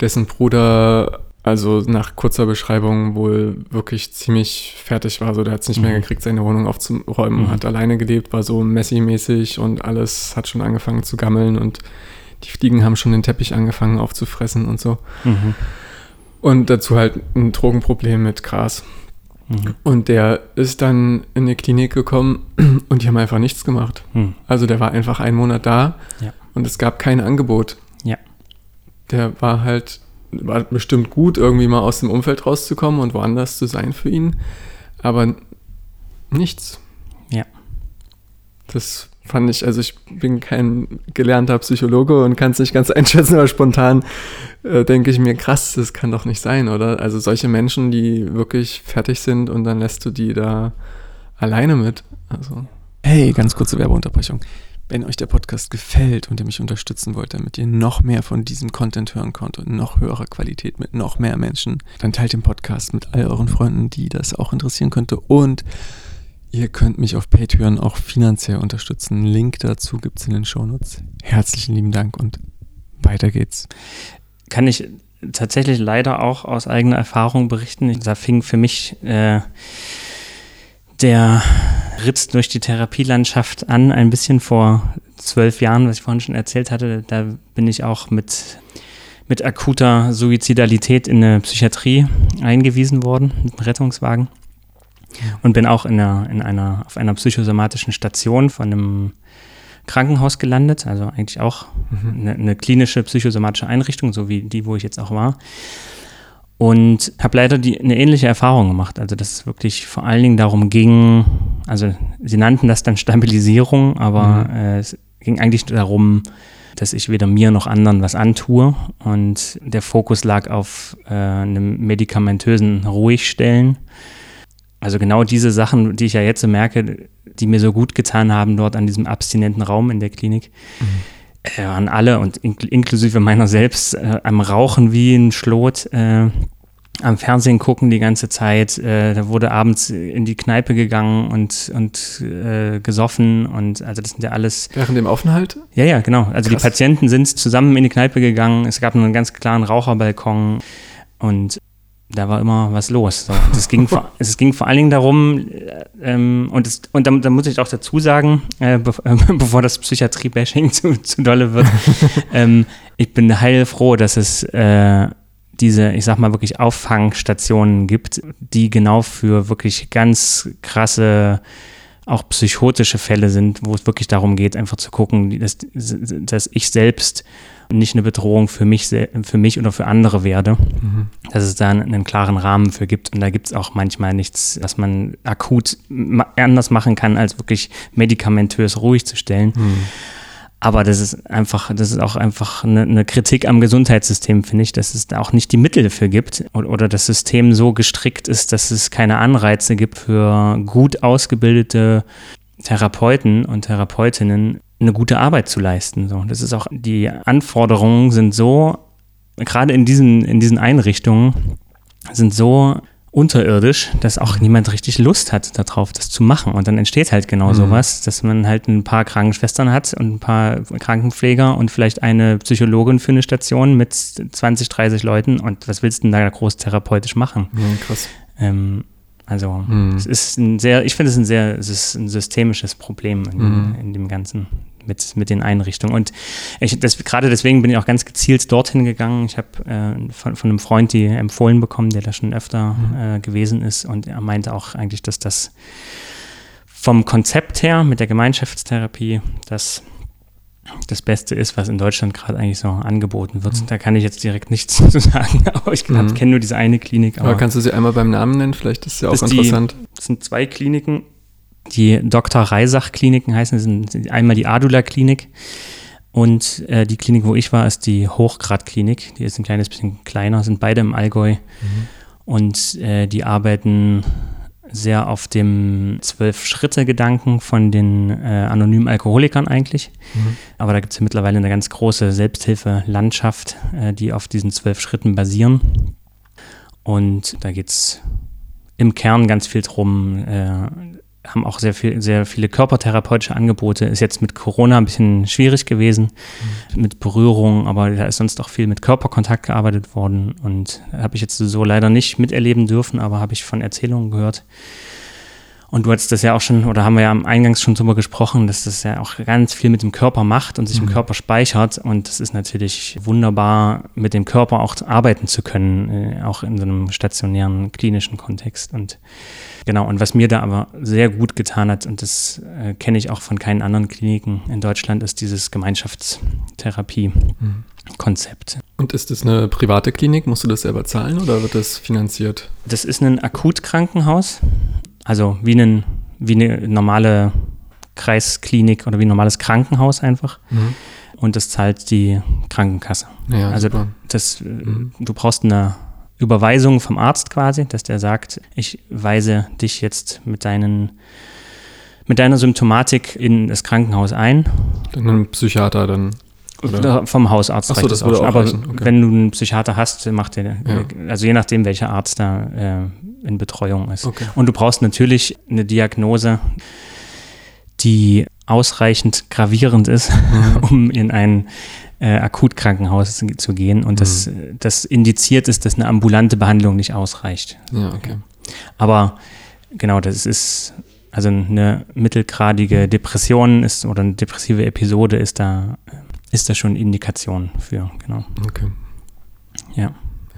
[SPEAKER 1] dessen Bruder, also nach kurzer Beschreibung, wohl wirklich ziemlich fertig war. So, der hat es nicht mhm. mehr gekriegt, seine Wohnung aufzuräumen, mhm. hat alleine gelebt, war so Messi-mäßig und alles hat schon angefangen zu gammeln und die Fliegen haben schon den Teppich angefangen aufzufressen und so. Mhm. Und dazu halt ein Drogenproblem mit Gras. Mhm. Und der ist dann in die Klinik gekommen und die haben einfach nichts gemacht. Mhm. Also der war einfach einen Monat da ja. und es gab kein Angebot. Ja. Der war halt, war bestimmt gut, irgendwie mal aus dem Umfeld rauszukommen und woanders zu sein für ihn. Aber nichts. Ja. Das fand ich, also ich bin kein gelernter Psychologe und kann es nicht ganz einschätzen, aber spontan äh, denke ich mir, krass, das kann doch nicht sein, oder? Also solche Menschen, die wirklich fertig sind und dann lässt du die da alleine mit. Also. Hey, ganz kurze Werbeunterbrechung. Wenn euch der Podcast gefällt und ihr mich unterstützen wollt, damit ihr noch mehr von diesem Content hören könnt und noch höherer Qualität mit noch mehr Menschen, dann teilt den Podcast mit all euren Freunden, die das auch interessieren könnte und Ihr könnt mich auf Patreon auch finanziell unterstützen. Link dazu gibt es in den Shownotes. Herzlichen lieben Dank und weiter geht's.
[SPEAKER 2] Kann ich tatsächlich leider auch aus eigener Erfahrung berichten. Da fing für mich äh, der Ritz durch die Therapielandschaft an, ein bisschen vor zwölf Jahren, was ich vorhin schon erzählt hatte. Da bin ich auch mit, mit akuter Suizidalität in eine Psychiatrie eingewiesen worden, mit einem Rettungswagen und bin auch in einer, in einer, auf einer psychosomatischen Station von einem Krankenhaus gelandet, also eigentlich auch mhm. eine, eine, klinische psychosomatische Einrichtung, so wie die, wo ich jetzt auch war. Und habe leider die, eine ähnliche Erfahrung gemacht. Also, dass es wirklich vor allen Dingen darum ging, also sie nannten das dann Stabilisierung, aber mhm. äh, es ging eigentlich darum, dass ich weder mir noch anderen was antue. Und der Fokus lag auf äh, einem medikamentösen Ruhigstellen also genau diese Sachen, die ich ja jetzt merke, die mir so gut getan haben dort an diesem abstinenten Raum in der Klinik, mhm. äh, waren alle und in, inklusive meiner selbst äh, am Rauchen wie ein Schlot, äh, am Fernsehen gucken die ganze Zeit. Äh, da wurde abends in die Kneipe gegangen und, und äh, gesoffen und also das sind ja alles.
[SPEAKER 1] Während dem Aufenthalt?
[SPEAKER 2] Ja, ja, genau. Also Krass. die Patienten sind zusammen in die Kneipe gegangen. Es gab einen ganz klaren Raucherbalkon und da war immer was los. So. Es, ging vor, es ging vor allen Dingen darum, äh, ähm, und, es, und da, da, muss ich auch dazu sagen, äh, be äh, bevor das Psychiatrie-Bashing zu, zu dolle wird, ähm, ich bin heilfroh, dass es äh, diese, ich sag mal, wirklich Auffangstationen gibt, die genau für wirklich ganz krasse auch psychotische Fälle sind, wo es wirklich darum geht, einfach zu gucken, dass, dass ich selbst nicht eine Bedrohung für mich, für mich oder für andere werde, mhm. dass es da einen, klaren Rahmen für gibt. Und da gibt es auch manchmal nichts, was man akut anders machen kann, als wirklich medikamentös ruhig zu stellen. Mhm. Aber das ist einfach, das ist auch einfach eine, eine Kritik am Gesundheitssystem, finde ich, dass es da auch nicht die Mittel dafür gibt oder, oder das System so gestrickt ist, dass es keine Anreize gibt für gut ausgebildete Therapeuten und Therapeutinnen, eine gute Arbeit zu leisten. So, das ist auch, die Anforderungen sind so, gerade in diesen, in diesen Einrichtungen, sind so unterirdisch, dass auch niemand richtig Lust hat darauf, das zu machen. Und dann entsteht halt genau mhm. sowas, dass man halt ein paar Krankenschwestern hat und ein paar Krankenpfleger und vielleicht eine Psychologin für eine Station mit 20, 30 Leuten. Und was willst du denn da groß therapeutisch machen?
[SPEAKER 1] Ja, krass.
[SPEAKER 2] Ähm, also mhm. es ist ein sehr, ich finde es ein sehr, es ist ein systemisches Problem in, mhm. in dem Ganzen mit, mit den Einrichtungen. Und ich, das, gerade deswegen bin ich auch ganz gezielt dorthin gegangen. Ich habe äh, von, von, einem Freund die empfohlen bekommen, der da schon öfter mhm. äh, gewesen ist. Und er meinte auch eigentlich, dass das vom Konzept her mit der Gemeinschaftstherapie das das Beste ist, was in Deutschland gerade eigentlich so angeboten wird. Mhm. Da kann ich jetzt direkt nichts zu sagen, aber ich mhm. kenne nur diese eine Klinik.
[SPEAKER 1] Aber, aber, kannst du sie einmal beim Namen nennen? Vielleicht ist sie auch interessant.
[SPEAKER 2] Die, das sind zwei Kliniken die Dr. Reisach-Kliniken heißen, sind einmal die Adula-Klinik und äh, die Klinik, wo ich war, ist die Hochgrad-Klinik. Die ist ein kleines bisschen kleiner, sind beide im Allgäu. Mhm. Und äh, die arbeiten sehr auf dem Zwölf-Schritte-Gedanken von den äh, anonymen Alkoholikern eigentlich. Mhm. Aber da gibt es ja mittlerweile eine ganz große Selbsthilfe-Landschaft, äh, die auf diesen zwölf Schritten basieren. Und da geht es im Kern ganz viel drum, äh, haben auch sehr, viel, sehr viele körpertherapeutische Angebote. Ist jetzt mit Corona ein bisschen schwierig gewesen, mhm. mit Berührung, aber da ist sonst auch viel mit Körperkontakt gearbeitet worden. Und habe ich jetzt so leider nicht miterleben dürfen, aber habe ich von Erzählungen gehört. Und du hast das ja auch schon, oder haben wir ja am Eingangs schon drüber gesprochen, dass das ja auch ganz viel mit dem Körper macht und sich mhm. im Körper speichert. Und es ist natürlich wunderbar, mit dem Körper auch arbeiten zu können, äh, auch in so einem stationären klinischen Kontext. Und Genau, und was mir da aber sehr gut getan hat, und das äh, kenne ich auch von keinen anderen Kliniken in Deutschland, ist dieses Gemeinschaftstherapie-Konzept.
[SPEAKER 1] Und ist das eine private Klinik? Musst du das selber zahlen oder wird das finanziert?
[SPEAKER 2] Das ist ein Akutkrankenhaus, also wie, einen, wie eine normale Kreisklinik oder wie ein normales Krankenhaus einfach. Mhm. Und das zahlt die Krankenkasse. Ja, also das, mhm. du brauchst eine Überweisung vom Arzt quasi, dass der sagt, ich weise dich jetzt mit deinen mit deiner Symptomatik in das Krankenhaus ein.
[SPEAKER 1] Dann ein Psychiater dann.
[SPEAKER 2] Oder? Vom Hausarzt
[SPEAKER 1] Ach so, das auch schon.
[SPEAKER 2] Aber okay. wenn du einen Psychiater hast, macht der, ja. also je nachdem, welcher Arzt da äh, in Betreuung ist. Okay. Und du brauchst natürlich eine Diagnose, die ausreichend gravierend ist, mhm. um in ein äh, Akutkrankenhaus zu gehen und mhm. das, das indiziert ist, dass eine ambulante Behandlung nicht ausreicht.
[SPEAKER 1] Ja, okay.
[SPEAKER 2] Aber genau, das ist also eine mittelgradige Depression ist oder eine depressive Episode ist da ist da schon Indikation für, genau.
[SPEAKER 1] Okay.
[SPEAKER 2] Ja.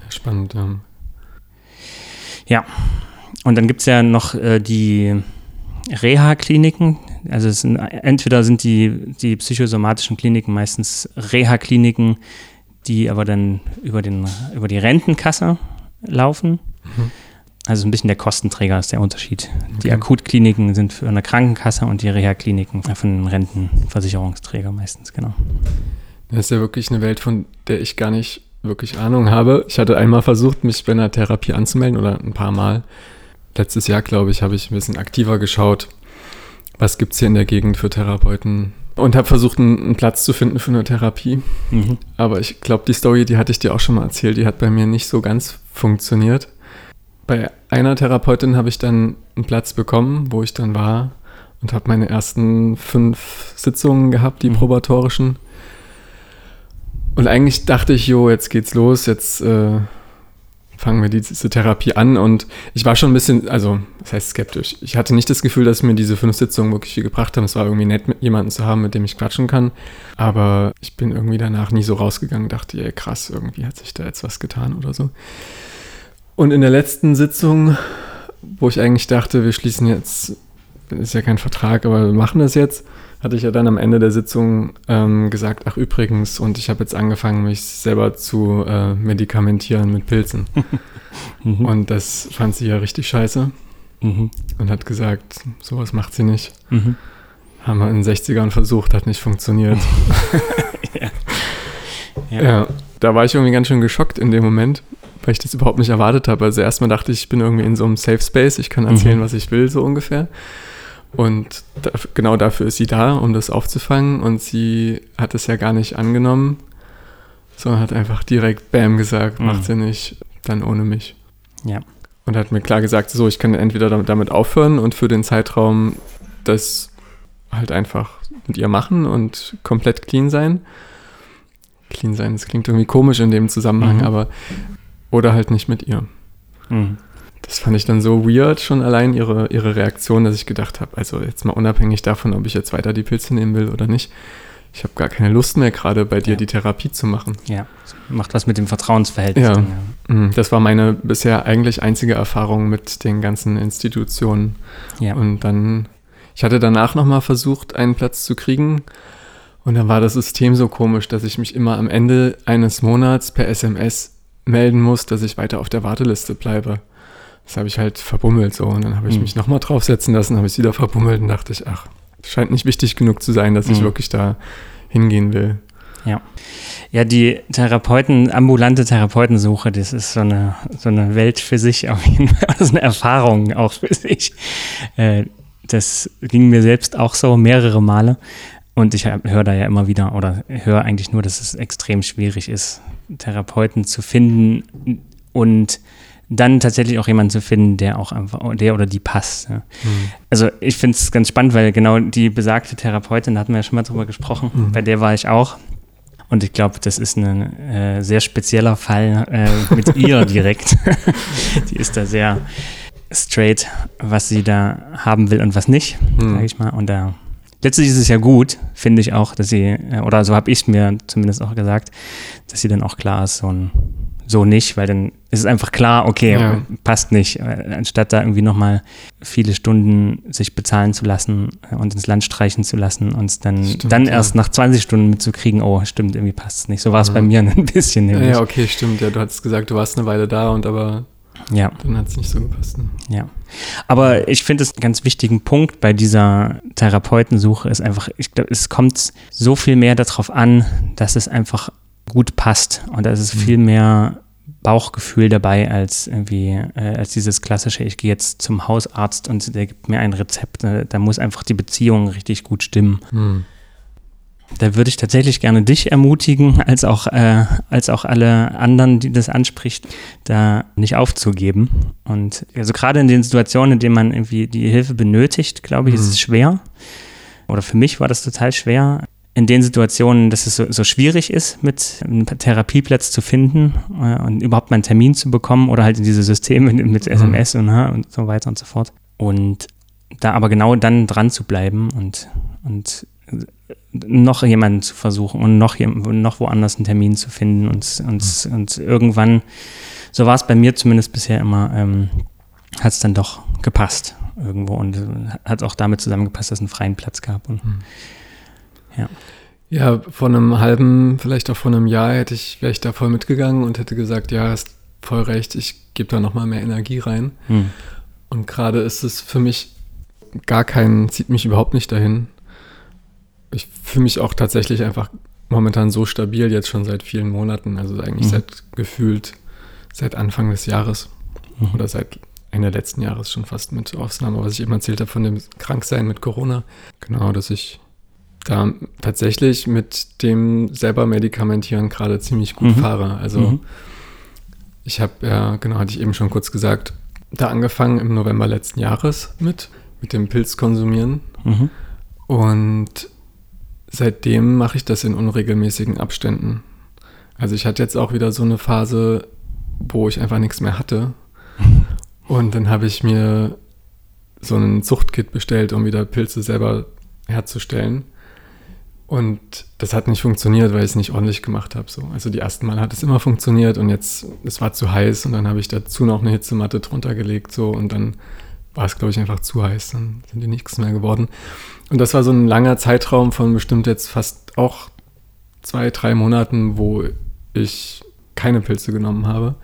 [SPEAKER 1] Spannend, ja.
[SPEAKER 2] Ja. Und dann gibt es ja noch äh, die Reha-Kliniken, also sind, entweder sind die, die psychosomatischen Kliniken meistens Reha-Kliniken, die aber dann über, den, über die Rentenkasse laufen. Mhm. Also ein bisschen der Kostenträger ist der Unterschied. Okay. Die Akutkliniken sind für eine Krankenkasse und die Reha-Kliniken von einem Rentenversicherungsträger meistens, genau.
[SPEAKER 1] Das ist ja wirklich eine Welt, von der ich gar nicht wirklich Ahnung habe. Ich hatte einmal versucht, mich bei einer Therapie anzumelden oder ein paar Mal. Letztes Jahr, glaube ich, habe ich ein bisschen aktiver geschaut, was gibt es hier in der Gegend für Therapeuten und habe versucht, einen, Platz zu finden für eine Therapie. Mhm. Aber ich glaube, die Story, die hatte ich dir auch schon mal erzählt, die hat bei mir nicht so ganz funktioniert. Bei einer Therapeutin habe ich dann einen Platz bekommen, wo ich dann war und habe meine ersten fünf Sitzungen gehabt, die mhm. probatorischen. Und eigentlich dachte ich, jo, jetzt geht's los, jetzt äh, fangen wir diese Therapie an und ich war schon ein bisschen, also das heißt skeptisch. Ich hatte nicht das Gefühl, dass mir diese fünf Sitzungen wirklich viel gebracht haben. Es war irgendwie nett, mit jemandem zu haben, mit dem ich quatschen kann. Aber ich bin irgendwie danach nie so rausgegangen, dachte, ey, krass, irgendwie hat sich da jetzt was getan oder so. Und in der letzten Sitzung, wo ich eigentlich dachte, wir schließen jetzt ist ja kein Vertrag, aber wir machen das jetzt. Hatte ich ja dann am Ende der Sitzung ähm, gesagt, ach übrigens, und ich habe jetzt angefangen, mich selber zu äh, medikamentieren mit Pilzen. mhm. Und das fand sie ja richtig scheiße mhm. und hat gesagt, sowas macht sie nicht. Mhm. Haben wir in den 60ern versucht, hat nicht funktioniert. ja. Ja. ja. da war ich irgendwie ganz schön geschockt in dem Moment, weil ich das überhaupt nicht erwartet habe. Also erstmal dachte ich, ich bin irgendwie in so einem Safe Space, ich kann erzählen, mhm. was ich will, so ungefähr. Und da, genau dafür ist sie da, um das aufzufangen. Und sie hat es ja gar nicht angenommen, sondern hat einfach direkt Bam gesagt, mhm. macht sie nicht, dann ohne mich.
[SPEAKER 2] Ja.
[SPEAKER 1] Und hat mir klar gesagt, so, ich kann entweder damit aufhören und für den Zeitraum das halt einfach mit ihr machen und komplett clean sein. Clean sein, das klingt irgendwie komisch in dem Zusammenhang, mhm. aber oder halt nicht mit ihr. Mhm. Das fand ich dann so weird, schon allein ihre, ihre Reaktion, dass ich gedacht habe, also jetzt mal unabhängig davon, ob ich jetzt weiter die Pilze nehmen will oder nicht, ich habe gar keine Lust mehr gerade bei dir ja. die Therapie zu machen.
[SPEAKER 2] Ja, macht was mit dem Vertrauensverhältnis.
[SPEAKER 1] Ja. Ja. Mhm. Das war meine bisher eigentlich einzige Erfahrung mit den ganzen Institutionen. Ja. Und dann, ich hatte danach nochmal versucht, einen Platz zu kriegen. Und dann war das System so komisch, dass ich mich immer am Ende eines Monats per SMS melden muss, dass ich weiter auf der Warteliste bleibe. Das habe ich halt verbummelt so. Und dann habe ich mhm. mich nochmal draufsetzen lassen, habe ich wieder verbummelt und dachte ich, ach, scheint nicht wichtig genug zu sein, dass mhm. ich wirklich da hingehen will.
[SPEAKER 2] Ja. Ja, die Therapeuten, ambulante Therapeutensuche, das ist so eine, so eine Welt für sich, auf jeden Fall. Ist eine Erfahrung auch für sich. Äh, das ging mir selbst auch so mehrere Male. Und ich höre da ja immer wieder oder höre eigentlich nur, dass es extrem schwierig ist, Therapeuten zu finden und dann tatsächlich auch jemanden zu finden, der auch einfach, der oder die passt. Ja. Mhm. Also ich finde es ganz spannend, weil genau die besagte Therapeutin, da hatten wir ja schon mal drüber gesprochen, mhm. bei der war ich auch. Und ich glaube, das ist ein äh, sehr spezieller Fall äh, mit ihr direkt. die ist da sehr straight, was sie da haben will und was nicht, mhm. sage ich mal. Und da letztlich ist es ja gut, finde ich auch, dass sie, äh, oder so habe ich mir zumindest auch gesagt, dass sie dann auch klar ist, so ein so nicht, weil dann ist es einfach klar, okay, ja. passt nicht. Äh, anstatt da irgendwie nochmal viele Stunden sich bezahlen zu lassen äh, und ins Land streichen zu lassen und dann, stimmt, dann erst nach 20 Stunden mitzukriegen, oh, stimmt, irgendwie passt es nicht. So war es ja. bei mir ein bisschen.
[SPEAKER 1] Nämlich. Ja, okay, stimmt. Ja, du hattest gesagt, du warst eine Weile da und aber
[SPEAKER 2] ja.
[SPEAKER 1] Dann hat es nicht so gepasst. Ne?
[SPEAKER 2] Ja. Aber ich finde es einen ganz wichtigen Punkt bei dieser Therapeutensuche ist einfach, ich glaube, es kommt so viel mehr darauf an, dass es einfach gut passt. Und da ist es mhm. viel mehr Bauchgefühl dabei als irgendwie, äh, als dieses klassische, ich gehe jetzt zum Hausarzt und der gibt mir ein Rezept. Da, da muss einfach die Beziehung richtig gut stimmen. Mhm. Da würde ich tatsächlich gerne dich ermutigen, als auch, äh, als auch alle anderen, die das anspricht, da nicht aufzugeben. Und also gerade in den Situationen, in denen man irgendwie die Hilfe benötigt, glaube ich, mhm. ist es schwer. Oder für mich war das total schwer, in den Situationen, dass es so, so, schwierig ist, mit einem Therapieplatz zu finden äh, und überhaupt mal einen Termin zu bekommen oder halt in diese Systeme mit, SMS mhm. und, und so weiter und so fort. Und da aber genau dann dran zu bleiben und, und noch jemanden zu versuchen und noch, noch woanders einen Termin zu finden und, und, mhm. und irgendwann, so war es bei mir zumindest bisher immer, ähm, hat es dann doch gepasst irgendwo und hat auch damit zusammengepasst, dass es einen freien Platz gab. Und, mhm.
[SPEAKER 1] Ja. Ja, vor einem halben, vielleicht auch vor einem Jahr hätte ich, wäre ich da voll mitgegangen und hätte gesagt, ja, hast voll recht, ich gebe da nochmal mehr Energie rein. Hm. Und gerade ist es für mich gar kein, zieht mich überhaupt nicht dahin. Ich fühle mich auch tatsächlich einfach momentan so stabil, jetzt schon seit vielen Monaten, also eigentlich mhm. seit gefühlt seit Anfang des Jahres mhm. oder seit Ende letzten Jahres schon fast mit Ausnahme, was ich eben erzählt habe von dem Kranksein mit Corona. Genau, dass ich da tatsächlich mit dem selber Medikamentieren gerade ziemlich gut mhm. fahre. Also mhm. ich habe ja, genau, hatte ich eben schon kurz gesagt, da angefangen im November letzten Jahres mit, mit dem Pilz konsumieren. Mhm. Und seitdem mache ich das in unregelmäßigen Abständen. Also ich hatte jetzt auch wieder so eine Phase, wo ich einfach nichts mehr hatte. Und dann habe ich mir so einen Zuchtkit bestellt, um wieder Pilze selber herzustellen. Und das hat nicht funktioniert, weil ich es nicht ordentlich gemacht habe. So. Also die ersten Mal hat es immer funktioniert und jetzt, es war zu heiß und dann habe ich dazu noch eine Hitzematte drunter gelegt so und dann war es, glaube ich, einfach zu heiß. Dann sind die nichts mehr geworden. Und das war so ein langer Zeitraum von bestimmt jetzt fast auch zwei, drei Monaten, wo ich keine Pilze genommen habe.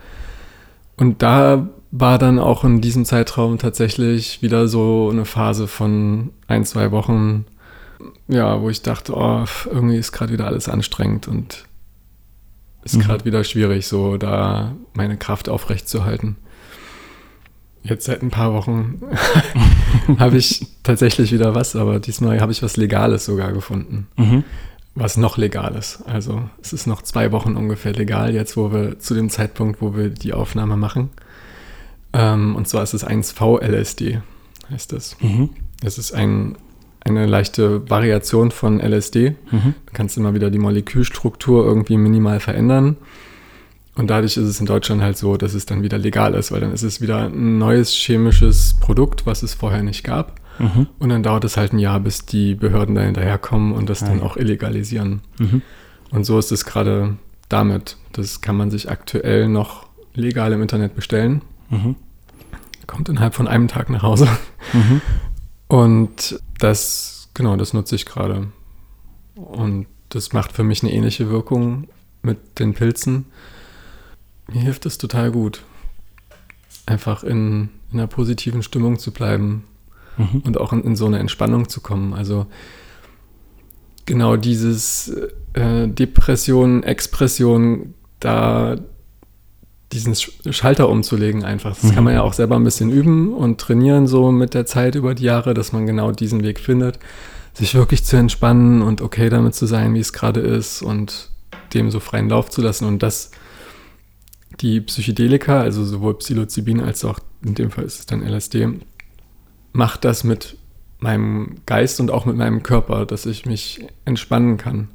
[SPEAKER 1] Und da war dann auch in diesem Zeitraum tatsächlich wieder so eine Phase von ein, zwei Wochen, ja, wo ich dachte, oh, irgendwie ist gerade wieder alles anstrengend und ist mhm. gerade wieder schwierig, so da meine Kraft aufrechtzuerhalten. Jetzt seit ein paar Wochen habe ich tatsächlich wieder was, aber diesmal habe ich was Legales sogar gefunden. Mhm. Was noch legal ist. Also es ist noch zwei Wochen ungefähr legal, jetzt wo wir zu dem Zeitpunkt, wo wir die Aufnahme machen. Ähm, und zwar ist es 1V-LSD, heißt das. Mhm. Es ist ein, eine leichte Variation von LSD. Mhm. Du kannst immer wieder die Molekülstruktur irgendwie minimal verändern. Und dadurch ist es in Deutschland halt so, dass es dann wieder legal ist, weil dann ist es wieder ein neues chemisches Produkt, was es vorher nicht gab. Mhm. Und dann dauert es halt ein Jahr, bis die Behörden da hinterherkommen und das ah, dann auch illegalisieren. Mhm. Und so ist es gerade damit. Das kann man sich aktuell noch legal im Internet bestellen. Mhm. Kommt innerhalb von einem Tag nach Hause. Mhm. Und das, genau, das nutze ich gerade. Und das macht für mich eine ähnliche Wirkung mit den Pilzen. Mir hilft es total gut, einfach in, in einer positiven Stimmung zu bleiben mhm. und auch in, in, so eine Entspannung zu kommen. Also genau dieses äh, Depression, Expression, da diesen Schalter umzulegen einfach. Das mhm. kann man ja auch selber ein bisschen üben und trainieren so mit der Zeit über die Jahre, dass man genau diesen Weg findet, sich wirklich zu entspannen und okay damit zu sein, wie es gerade ist und dem so freien Lauf zu lassen und das die Psychedelika, also sowohl Psilocybin als auch in dem Fall ist es dann LSD, macht das mit meinem Geist und auch mit meinem Körper, dass ich mich entspannen kann.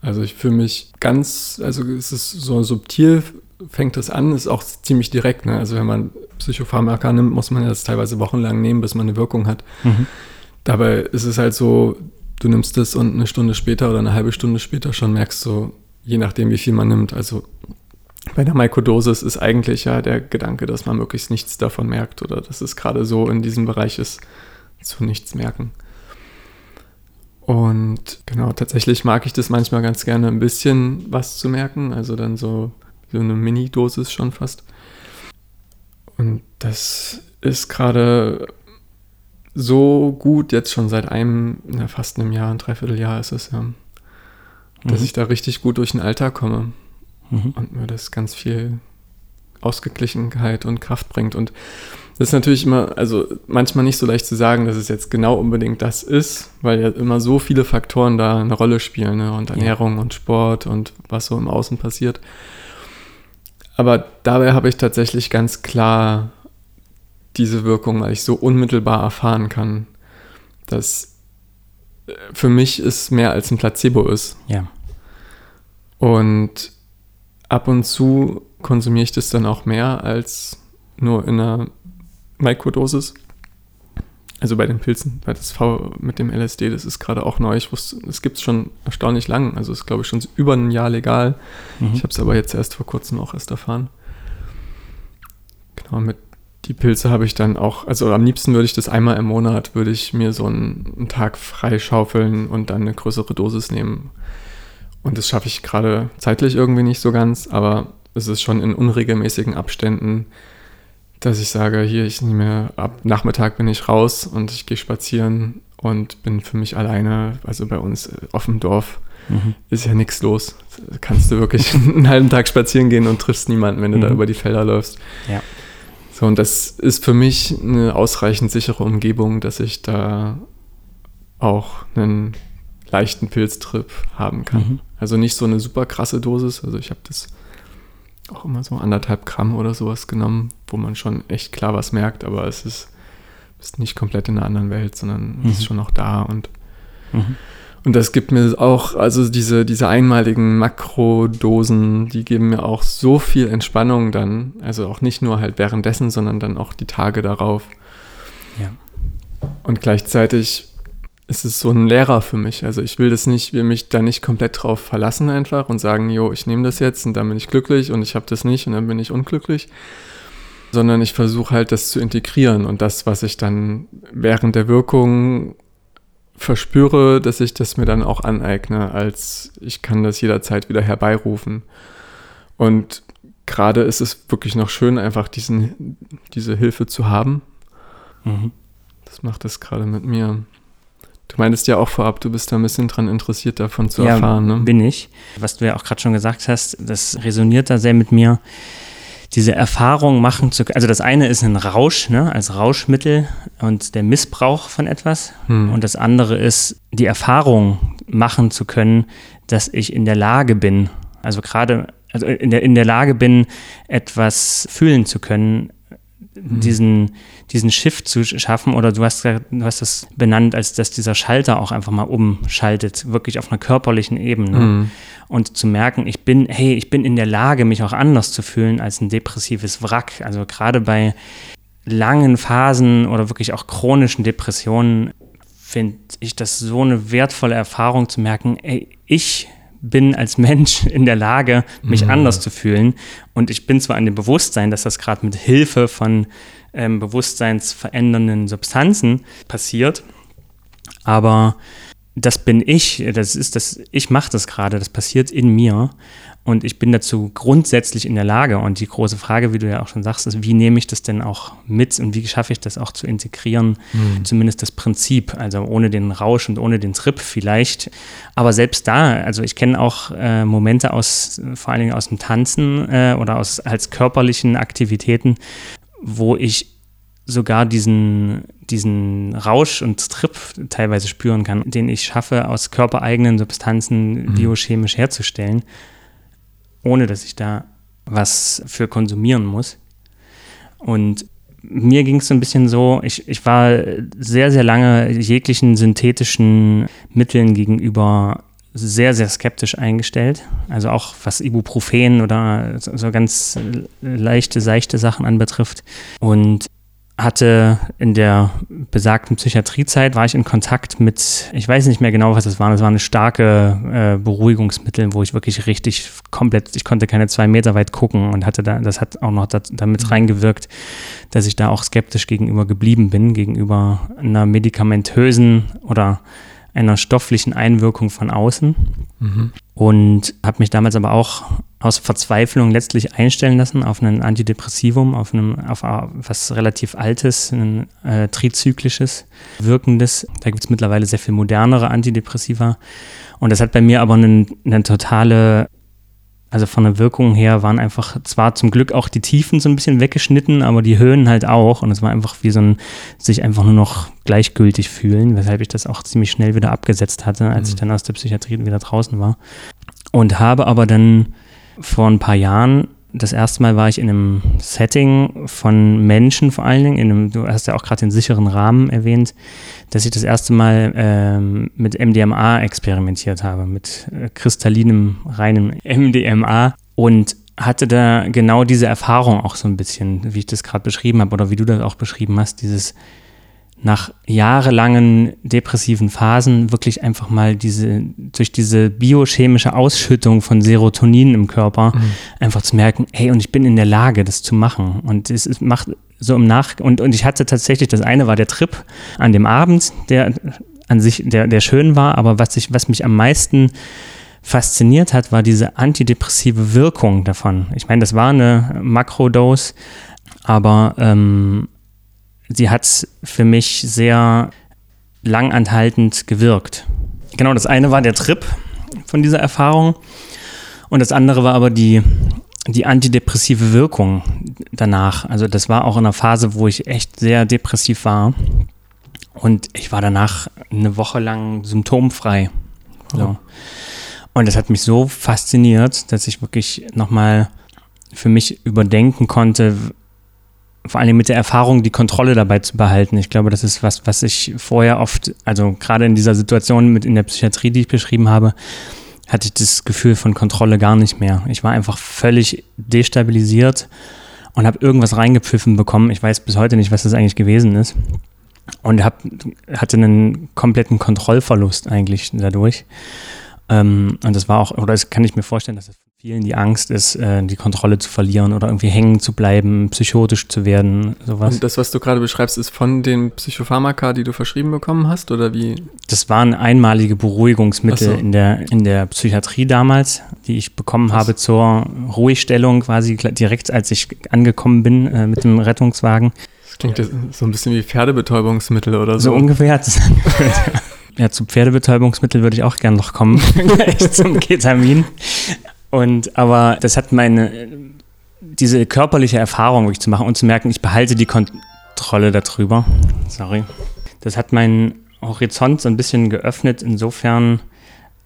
[SPEAKER 1] Also ich fühle mich ganz, also es ist so subtil, fängt das an, ist auch ziemlich direkt. Ne? Also wenn man Psychopharmaka nimmt, muss man das teilweise wochenlang nehmen, bis man eine Wirkung hat. Mhm. Dabei ist es halt so, du nimmst es und eine Stunde später oder eine halbe Stunde später schon merkst du, je nachdem wie viel man nimmt, also bei der Mikrodosis ist eigentlich ja der Gedanke, dass man möglichst nichts davon merkt oder dass es gerade so in diesem Bereich ist, zu nichts merken. Und genau, tatsächlich mag ich das manchmal ganz gerne ein bisschen was zu merken, also dann so so eine Mini-Dosis schon fast. Und das ist gerade so gut, jetzt schon seit einem, na, fast einem Jahr, ein Dreivierteljahr ist es ja, dass mhm. ich da richtig gut durch den Alltag komme mhm. und mir das ganz viel Ausgeglichenheit und Kraft bringt. Und das ist natürlich immer, also manchmal nicht so leicht zu sagen, dass es jetzt genau unbedingt das ist, weil ja immer so viele Faktoren da eine Rolle spielen ne? und Ernährung ja. und Sport und was so im Außen passiert. Aber dabei habe ich tatsächlich ganz klar diese Wirkung, weil ich so unmittelbar erfahren kann, dass äh, für mich es mehr als ein Placebo ist.
[SPEAKER 2] Ja.
[SPEAKER 1] Und ab und zu konsumiere ich das dann auch mehr als nur in einer Mikrodosis. Also bei den Pilzen, bei das V mit dem LSD, das ist gerade auch neu. Ich wusste, das gibt es schon erstaunlich lang. Also ist, glaube ich, schon über ein Jahr legal. Mhm. Ich habe es aber jetzt erst vor kurzem auch erst erfahren. Genau, mit die Pilze habe ich dann auch, also am liebsten würde ich das einmal im Monat, würde ich mir so einen, einen Tag freischaufeln und dann eine größere Dosis nehmen. Und das schaffe ich gerade zeitlich irgendwie nicht so ganz, aber es ist schon in unregelmäßigen Abständen dass ich sage, hier, ich nehme ab Nachmittag bin ich raus und ich gehe spazieren und bin für mich alleine. Also bei uns äh, auf dem Dorf mhm. ist ja nichts los. Da kannst du wirklich einen halben Tag spazieren gehen und triffst niemanden, wenn du mhm. da über die Felder läufst.
[SPEAKER 2] Ja.
[SPEAKER 1] So, und das ist für mich eine ausreichend sichere Umgebung, dass ich da auch einen leichten Pilztrip haben kann. Mhm. Also nicht so eine super krasse Dosis. Also ich habe das auch immer so anderthalb Gramm oder sowas genommen, wo man schon echt klar was merkt, aber es ist, ist nicht komplett in einer anderen Welt, sondern mhm. ist schon noch da und mhm. Und das gibt mir auch, also diese, diese einmaligen Makrodosen, die geben mir auch so viel Entspannung dann. Also auch nicht nur halt währenddessen, sondern dann auch die Tage darauf.
[SPEAKER 2] Ja.
[SPEAKER 1] Und gleichzeitig es ist so ein Lehrer für mich. Also ich will das nicht, will mich da nicht komplett drauf verlassen einfach und sagen, jo, ich nehme das jetzt und dann bin ich glücklich und ich habe das nicht und dann bin ich unglücklich. sondern ich versuche halt das zu integrieren und das, was ich dann während der Wirkung verspüre, dass ich das mir dann auch aneigne, als ich kann das jederzeit wieder herbeirufen. Und gerade ist es wirklich noch schön, einfach diesen, diese Hilfe zu haben. Mhm. Das macht es gerade mit mir. Du meintest ja auch vorab, du bist da ein bisschen dran interessiert, davon zu ja, erfahren. Ne?
[SPEAKER 2] bin ich. Was du ja auch gerade schon gesagt hast, das resoniert da sehr mit mir. Diese Erfahrung machen zu können. Also das eine ist ein Rausch, ne, als Rauschmittel und der Missbrauch von etwas. Hm. Und das andere ist die Erfahrung machen zu können, dass ich in der Lage bin, also gerade also in der, in der Lage bin, etwas fühlen zu können. Diesen, diesen Shift zu schaffen oder du hast, du hast das benannt, als dass dieser Schalter auch einfach mal umschaltet, wirklich auf einer körperlichen Ebene. Mhm. Und zu merken, ich bin, hey, ich bin in der Lage, mich auch anders zu fühlen als ein depressives Wrack. Also gerade bei langen Phasen oder wirklich auch chronischen Depressionen finde ich das so eine wertvolle Erfahrung zu merken, ey, ich bin als Mensch in der Lage, mich mhm. anders zu fühlen. Und ich bin zwar in dem Bewusstsein, dass das gerade mit Hilfe von ähm, bewusstseinsverändernden Substanzen passiert, aber das bin ich, das ist das, ich mache das gerade, das passiert in mir und ich bin dazu grundsätzlich in der Lage. Und die große Frage, wie du ja auch schon sagst, ist, wie nehme ich das denn auch mit und wie schaffe ich das auch zu integrieren, mhm. zumindest das Prinzip, also ohne den Rausch und ohne den Trip vielleicht. Aber selbst da, also ich kenne auch äh, Momente aus, vor allen Dingen aus dem Tanzen äh, oder aus als körperlichen Aktivitäten, wo ich sogar diesen, diesen Rausch und Trip teilweise spüren kann, den ich schaffe, aus körpereigenen Substanzen mhm. biochemisch herzustellen, ohne dass ich da was für konsumieren muss. Und mir ging es so ein bisschen so, ich, ich war sehr, sehr lange jeglichen synthetischen Mitteln gegenüber sehr, sehr skeptisch eingestellt. Also auch was Ibuprofen oder so ganz leichte, seichte Sachen anbetrifft. Und hatte in der besagten Psychiatriezeit, war ich in Kontakt mit, ich weiß nicht mehr genau, was das war, das waren starke äh, Beruhigungsmittel, wo ich wirklich richtig komplett, ich konnte keine zwei Meter weit gucken und hatte da, das hat auch noch das, damit mhm. reingewirkt, dass ich da auch skeptisch gegenüber geblieben bin, gegenüber einer medikamentösen oder einer stofflichen Einwirkung von außen. Mhm. Und habe mich damals aber auch aus Verzweiflung letztlich einstellen lassen auf ein Antidepressivum, auf, einem, auf was relativ altes, ein äh, trizyklisches, wirkendes. Da gibt es mittlerweile sehr viel modernere Antidepressiva. Und das hat bei mir aber eine, eine totale also von der Wirkung her waren einfach zwar zum Glück auch die Tiefen so ein bisschen weggeschnitten, aber die Höhen halt auch. Und es war einfach wie so ein sich einfach nur noch gleichgültig fühlen, weshalb ich das auch ziemlich schnell wieder abgesetzt hatte, als mhm. ich dann aus der Psychiatrie wieder draußen war. Und habe aber dann vor ein paar Jahren das erste Mal war ich in einem Setting von Menschen vor allen Dingen, in einem, du hast ja auch gerade den sicheren Rahmen erwähnt, dass ich das erste Mal ähm, mit MDMA experimentiert habe, mit äh, kristallinem, reinem MDMA und hatte da genau diese Erfahrung auch so ein bisschen, wie ich das gerade beschrieben habe oder wie du das auch beschrieben hast, dieses nach jahrelangen depressiven Phasen wirklich einfach mal diese, durch diese biochemische Ausschüttung von Serotonin im Körper mhm. einfach zu merken, hey, und ich bin in der Lage, das zu machen. Und es, es macht so im Nach, und, und ich hatte tatsächlich, das eine war der Trip an dem Abend, der an sich, der, der schön war, aber was ich, was mich am meisten fasziniert hat, war diese antidepressive Wirkung davon. Ich meine, das war eine Makrodose, aber ähm, sie hat für mich sehr langanhaltend gewirkt. Genau, das eine war der Trip von dieser Erfahrung und das andere war aber die, die antidepressive Wirkung danach. Also das war auch in einer Phase, wo ich echt sehr depressiv war und ich war danach eine Woche lang symptomfrei. So. Und das hat mich so fasziniert, dass ich wirklich nochmal für mich überdenken konnte, vor allem mit der Erfahrung, die Kontrolle dabei zu behalten. Ich glaube, das ist was, was ich vorher oft, also gerade in dieser Situation mit in der Psychiatrie, die ich beschrieben habe, hatte ich das Gefühl von Kontrolle gar nicht mehr. Ich war einfach völlig destabilisiert und habe irgendwas reingepfiffen bekommen. Ich weiß bis heute nicht, was das eigentlich gewesen ist. Und hab, hatte einen kompletten Kontrollverlust eigentlich dadurch. Ähm, und das war auch, oder das kann ich mir vorstellen, dass das vielen die Angst ist, äh, die Kontrolle zu verlieren oder irgendwie hängen zu bleiben, psychotisch zu werden, sowas.
[SPEAKER 1] Und das, was du gerade beschreibst, ist von den Psychopharmaka, die du verschrieben bekommen hast, oder wie?
[SPEAKER 2] Das waren einmalige Beruhigungsmittel so. in, der, in der Psychiatrie damals, die ich bekommen was? habe zur Ruhigstellung, quasi direkt als ich angekommen bin äh, mit dem Rettungswagen.
[SPEAKER 1] Das klingt so ein bisschen wie Pferdebetäubungsmittel oder so.
[SPEAKER 2] So ungefähr. ja, zu Pferdebetäubungsmittel würde ich auch gerne noch kommen, gleich zum Ketamin. Und aber das hat meine, diese körperliche Erfahrung wirklich zu machen und zu merken, ich behalte die Kontrolle darüber. Sorry. Das hat meinen Horizont so ein bisschen geöffnet, insofern,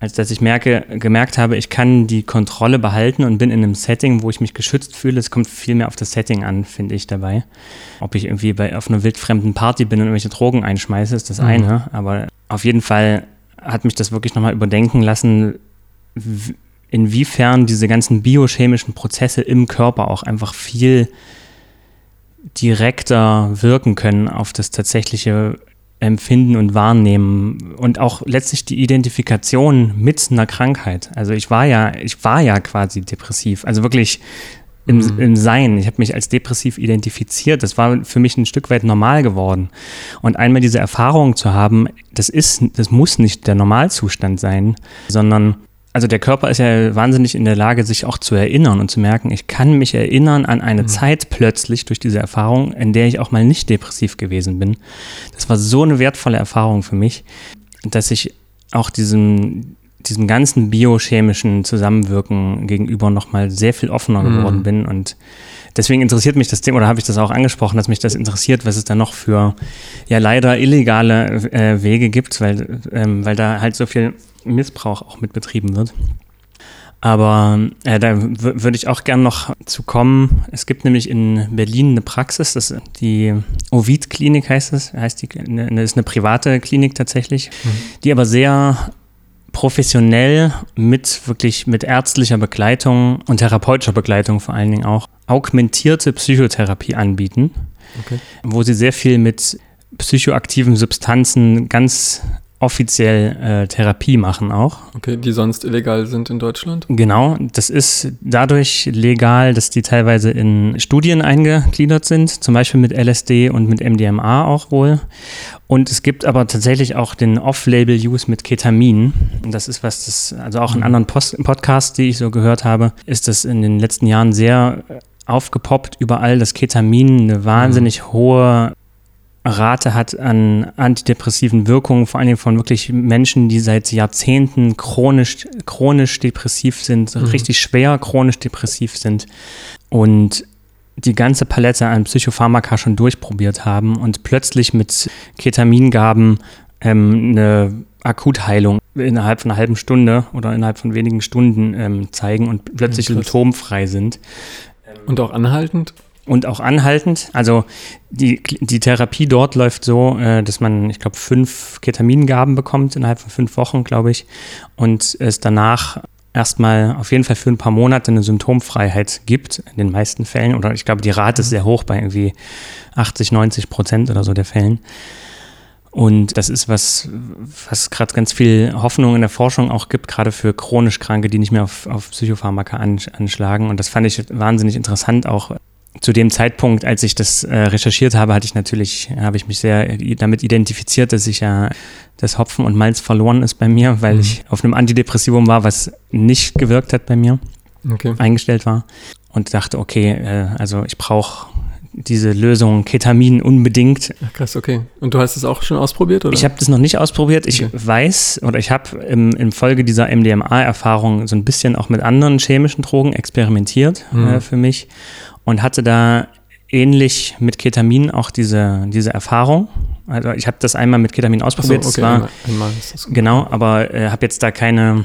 [SPEAKER 2] als dass ich merke, gemerkt habe, ich kann die Kontrolle behalten und bin in einem Setting, wo ich mich geschützt fühle. Es kommt viel mehr auf das Setting an, finde ich dabei. Ob ich irgendwie bei, auf einer wildfremden Party bin und irgendwelche Drogen einschmeiße, ist das mhm. eine. Aber auf jeden Fall hat mich das wirklich nochmal überdenken lassen, inwiefern diese ganzen biochemischen Prozesse im Körper auch einfach viel direkter wirken können auf das tatsächliche Empfinden und Wahrnehmen und auch letztlich die Identifikation mit einer Krankheit. Also ich war ja, ich war ja quasi depressiv, also wirklich im, mhm. im Sein. Ich habe mich als depressiv identifiziert. Das war für mich ein Stück weit normal geworden. Und einmal diese Erfahrung zu haben, das ist, das muss nicht der Normalzustand sein, sondern also der Körper ist ja wahnsinnig in der Lage, sich auch zu erinnern und zu merken, ich kann mich erinnern an eine mhm. Zeit plötzlich durch diese Erfahrung, in der ich auch mal nicht depressiv gewesen bin. Das war so eine wertvolle Erfahrung für mich, dass ich auch diesem, diesem ganzen biochemischen Zusammenwirken gegenüber nochmal sehr viel offener mhm. geworden bin und deswegen interessiert mich das Thema, oder habe ich das auch angesprochen, dass mich das interessiert, was es da noch für ja leider illegale äh, Wege gibt, weil, ähm, weil da halt so viel Missbrauch auch mit betrieben wird. Aber äh, da würde ich auch gern noch zu kommen. Es gibt nämlich in Berlin eine Praxis, das ist die Ovid-Klinik heißt es, heißt die, eine, ist eine private Klinik tatsächlich, mhm. die aber sehr professionell mit wirklich mit ärztlicher Begleitung und therapeutischer Begleitung vor allen Dingen auch augmentierte Psychotherapie anbieten, okay. wo sie sehr viel mit psychoaktiven Substanzen ganz offiziell äh, Therapie machen auch.
[SPEAKER 1] Okay, die sonst illegal sind in Deutschland?
[SPEAKER 2] Genau, das ist dadurch legal, dass die teilweise in Studien eingegliedert sind, zum Beispiel mit LSD und mit MDMA auch wohl. Und es gibt aber tatsächlich auch den Off-Label-Use mit Ketamin. Das ist was, das, also auch in mhm. anderen Post Podcasts, die ich so gehört habe, ist das in den letzten Jahren sehr aufgepoppt überall, dass Ketamin eine wahnsinnig mhm. hohe Rate hat an antidepressiven Wirkungen, vor allen Dingen von wirklich Menschen, die seit Jahrzehnten chronisch, chronisch depressiv sind, mhm. richtig schwer chronisch depressiv sind und die ganze Palette an Psychopharmaka schon durchprobiert haben und plötzlich mit Ketamingaben ähm, eine Akutheilung innerhalb von einer halben Stunde oder innerhalb von wenigen Stunden ähm, zeigen und plötzlich symptomfrei sind.
[SPEAKER 1] Und auch anhaltend?
[SPEAKER 2] und auch anhaltend. Also die, die Therapie dort läuft so, äh, dass man, ich glaube, fünf Ketamingaben bekommt innerhalb von fünf Wochen, glaube ich, und es danach erstmal auf jeden Fall für ein paar Monate eine Symptomfreiheit gibt, in den meisten Fällen. Oder ich glaube, die Rate ist sehr hoch bei irgendwie 80, 90 Prozent oder so der Fällen. Und das ist was, was gerade ganz viel Hoffnung in der Forschung auch gibt, gerade für chronisch Kranke, die nicht mehr auf, auf Psychopharmaka anschlagen. Und das fand ich wahnsinnig interessant, auch zu dem Zeitpunkt, als ich das äh, recherchiert habe, hatte ich natürlich, habe ich mich sehr damit identifiziert, dass ich ja das Hopfen und Malz verloren ist bei mir, weil mhm. ich auf einem Antidepressivum war, was nicht gewirkt hat bei mir, okay. eingestellt war und dachte, okay, äh, also ich brauche diese Lösung Ketamin unbedingt.
[SPEAKER 1] Ach, krass, okay. Und du hast es auch schon ausprobiert, oder?
[SPEAKER 2] Ich habe das noch nicht ausprobiert. Ich okay. weiß oder ich habe im, im Folge dieser MDMA-Erfahrung so ein bisschen auch mit anderen chemischen Drogen experimentiert mhm. äh, für mich und hatte da ähnlich mit Ketamin auch diese, diese Erfahrung. Also ich habe das einmal mit Ketamin ausprobiert. So, okay, war, einmal, einmal genau, aber äh, habe jetzt da keine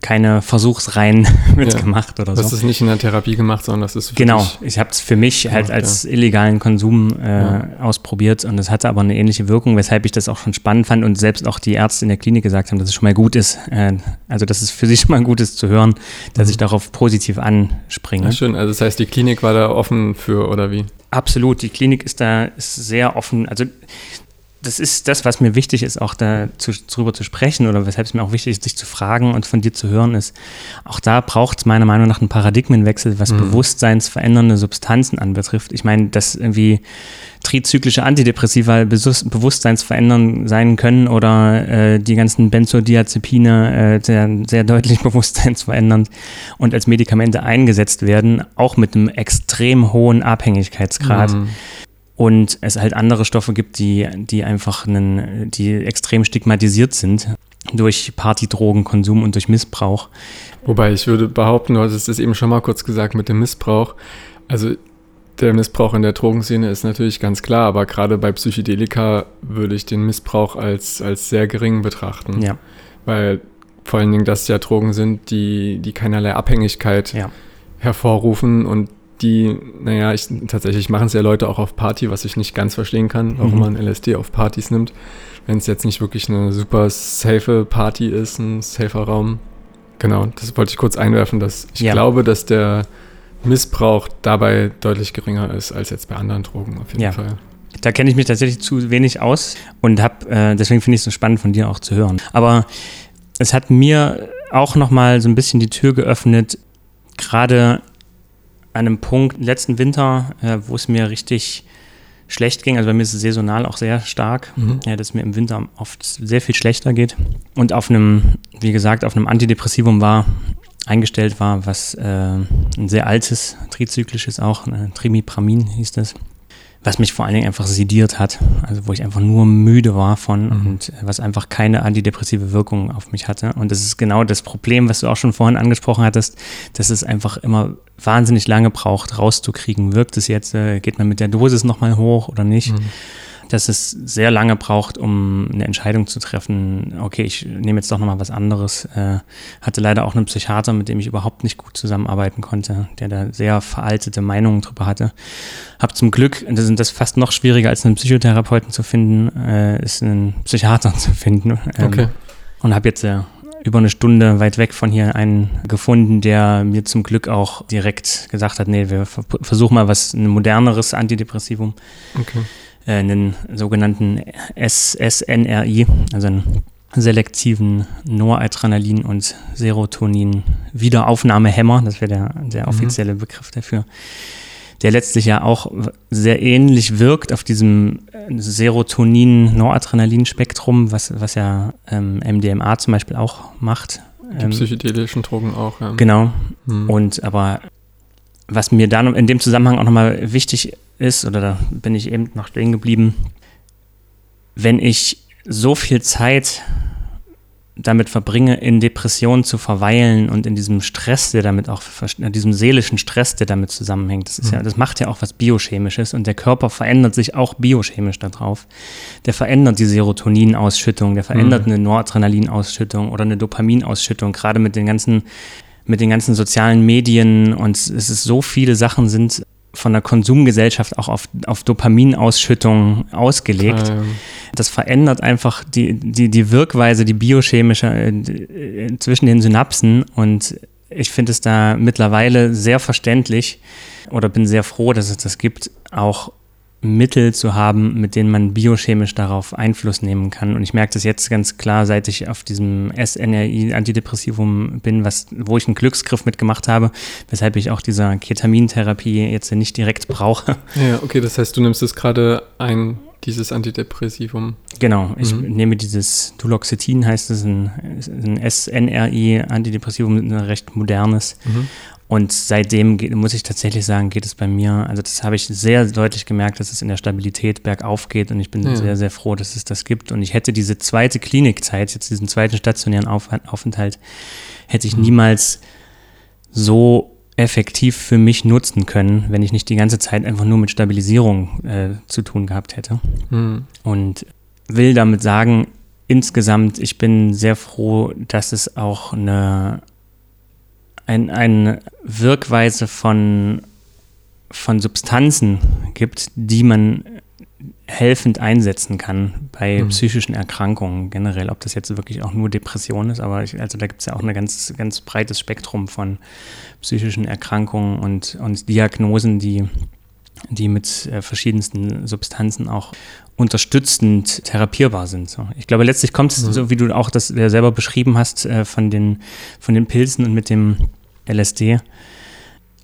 [SPEAKER 2] keine Versuchsreihen mitgemacht ja. oder so.
[SPEAKER 1] Das ist nicht in der Therapie gemacht, sondern das ist
[SPEAKER 2] Genau, ich habe es für mich gemacht, halt als ja. illegalen Konsum äh, ja. ausprobiert und es hatte aber eine ähnliche Wirkung, weshalb ich das auch schon spannend fand und selbst auch die Ärzte in der Klinik gesagt haben, dass es schon mal gut ist. Äh, also, dass es für sich schon mal gut ist zu hören, dass mhm. ich darauf positiv anspringe. Ja,
[SPEAKER 1] schön, also das heißt, die Klinik war da offen für oder wie?
[SPEAKER 2] Absolut, die Klinik ist da ist sehr offen. Also das ist das, was mir wichtig ist, auch darüber zu sprechen oder weshalb es mir auch wichtig ist, sich zu fragen und von dir zu hören, ist, auch da braucht es meiner Meinung nach einen Paradigmenwechsel, was mhm. bewusstseinsverändernde Substanzen anbetrifft. Ich meine, dass irgendwie trizyklische Antidepressiva bewusstseinsverändern sein können oder äh, die ganzen Benzodiazepine äh, sehr, sehr deutlich bewusstseinsverändernd und als Medikamente eingesetzt werden, auch mit einem extrem hohen Abhängigkeitsgrad. Mhm und es halt andere Stoffe gibt, die, die einfach einen, die extrem stigmatisiert sind durch Partydrogenkonsum und durch Missbrauch.
[SPEAKER 1] Wobei ich würde behaupten, du hattest es eben schon mal kurz gesagt mit dem Missbrauch. Also der Missbrauch in der Drogenszene ist natürlich ganz klar, aber gerade bei Psychedelika würde ich den Missbrauch als, als sehr gering betrachten.
[SPEAKER 2] Ja.
[SPEAKER 1] Weil vor allen Dingen das ja Drogen sind, die, die keinerlei Abhängigkeit
[SPEAKER 2] ja.
[SPEAKER 1] hervorrufen und die, naja, ich, tatsächlich machen es ja Leute auch auf Party, was ich nicht ganz verstehen kann, warum mhm. man LSD auf Partys nimmt. Wenn es jetzt nicht wirklich eine super safe Party ist, ein safer Raum. Genau, das wollte ich kurz einwerfen, dass ich ja. glaube, dass der Missbrauch dabei deutlich geringer ist als jetzt bei anderen Drogen auf jeden ja. Fall.
[SPEAKER 2] Da kenne ich mich tatsächlich zu wenig aus und habe, äh, deswegen finde ich es so spannend von dir auch zu hören. Aber es hat mir auch nochmal so ein bisschen die Tür geöffnet, gerade an einem Punkt letzten Winter, äh, wo es mir richtig schlecht ging. Also bei mir ist es saisonal auch sehr stark, mhm. ja, dass es mir im Winter oft sehr viel schlechter geht. Und auf einem, wie gesagt, auf einem Antidepressivum war, eingestellt war, was äh, ein sehr altes, trizyklisches auch, äh, Trimipramin hieß das was mich vor allen Dingen einfach sediert hat, also wo ich einfach nur müde war von mhm. und was einfach keine antidepressive Wirkung auf mich hatte. Und das ist genau das Problem, was du auch schon vorhin angesprochen hattest, dass es einfach immer wahnsinnig lange braucht, rauszukriegen. Wirkt es jetzt, äh, geht man mit der Dosis nochmal hoch oder nicht? Mhm dass es sehr lange braucht, um eine Entscheidung zu treffen, okay, ich nehme jetzt doch nochmal was anderes. Äh, hatte leider auch einen Psychiater, mit dem ich überhaupt nicht gut zusammenarbeiten konnte, der da sehr veraltete Meinungen drüber hatte. Hab zum Glück, das ist das fast noch schwieriger als einen Psychotherapeuten zu finden, äh, ist einen Psychiater zu finden.
[SPEAKER 1] Ähm, okay.
[SPEAKER 2] Und habe jetzt äh, über eine Stunde weit weg von hier einen gefunden, der mir zum Glück auch direkt gesagt hat, nee, wir versuchen mal was, ein moderneres Antidepressivum.
[SPEAKER 1] Okay
[SPEAKER 2] einen sogenannten SNRI, also einen selektiven Noradrenalin und Serotonin Wiederaufnahmehämmer, das wäre der, der mhm. offizielle. Begriff dafür, der letztlich ja auch sehr ähnlich wirkt auf diesem äh, Serotonin-Noradrenalin-Spektrum, was, was ja ähm, MDMA zum Beispiel auch macht.
[SPEAKER 1] Die ähm, psychedelischen Drogen auch,
[SPEAKER 2] ja. Genau. Mhm. Und aber was mir dann in dem Zusammenhang auch nochmal wichtig ist, oder da bin ich eben noch stehen geblieben, wenn ich so viel Zeit damit verbringe, in Depressionen zu verweilen und in diesem Stress, der damit auch, in diesem seelischen Stress, der damit zusammenhängt. Das, ist ja, mhm. das macht ja auch was Biochemisches und der Körper verändert sich auch biochemisch darauf. Der verändert die Serotoninausschüttung, der verändert mhm. eine Noradrenalinausschüttung oder eine Dopaminausschüttung, gerade mit den ganzen, mit den ganzen sozialen Medien und es ist so viele Sachen sind von der Konsumgesellschaft auch auf, auf Dopaminausschüttung ausgelegt. Ähm. Das verändert einfach die, die, die Wirkweise, die biochemische äh, zwischen den Synapsen und ich finde es da mittlerweile sehr verständlich oder bin sehr froh, dass es das gibt, auch Mittel zu haben, mit denen man biochemisch darauf Einfluss nehmen kann. Und ich merke das jetzt ganz klar, seit ich auf diesem SNRI-Antidepressivum bin, was, wo ich einen Glücksgriff mitgemacht habe, weshalb ich auch dieser Ketamintherapie jetzt nicht direkt brauche.
[SPEAKER 1] Ja, okay, das heißt, du nimmst es gerade ein, dieses Antidepressivum.
[SPEAKER 2] Genau, ich mhm. nehme dieses Duloxetin, heißt es, ein, ein SNRI-Antidepressivum, ein recht modernes. Mhm. Und seitdem muss ich tatsächlich sagen, geht es bei mir, also das habe ich sehr deutlich gemerkt, dass es in der Stabilität bergauf geht und ich bin ja. sehr, sehr froh, dass es das gibt. Und ich hätte diese zweite Klinikzeit, jetzt diesen zweiten stationären Aufenthalt, hätte ich mhm. niemals so effektiv für mich nutzen können, wenn ich nicht die ganze Zeit einfach nur mit Stabilisierung äh, zu tun gehabt hätte. Mhm. Und will damit sagen, insgesamt, ich bin sehr froh, dass es auch eine ein, eine Wirkweise von, von Substanzen gibt, die man helfend einsetzen kann bei mhm. psychischen Erkrankungen generell, ob das jetzt wirklich auch nur Depression ist, aber ich, also da gibt es ja auch ein ganz, ganz breites Spektrum von psychischen Erkrankungen und, und Diagnosen, die die mit äh, verschiedensten Substanzen auch unterstützend therapierbar sind. So. Ich glaube, letztlich kommt es, mhm. so wie du auch das selber beschrieben hast, äh, von, den, von den Pilzen und mit dem LSD.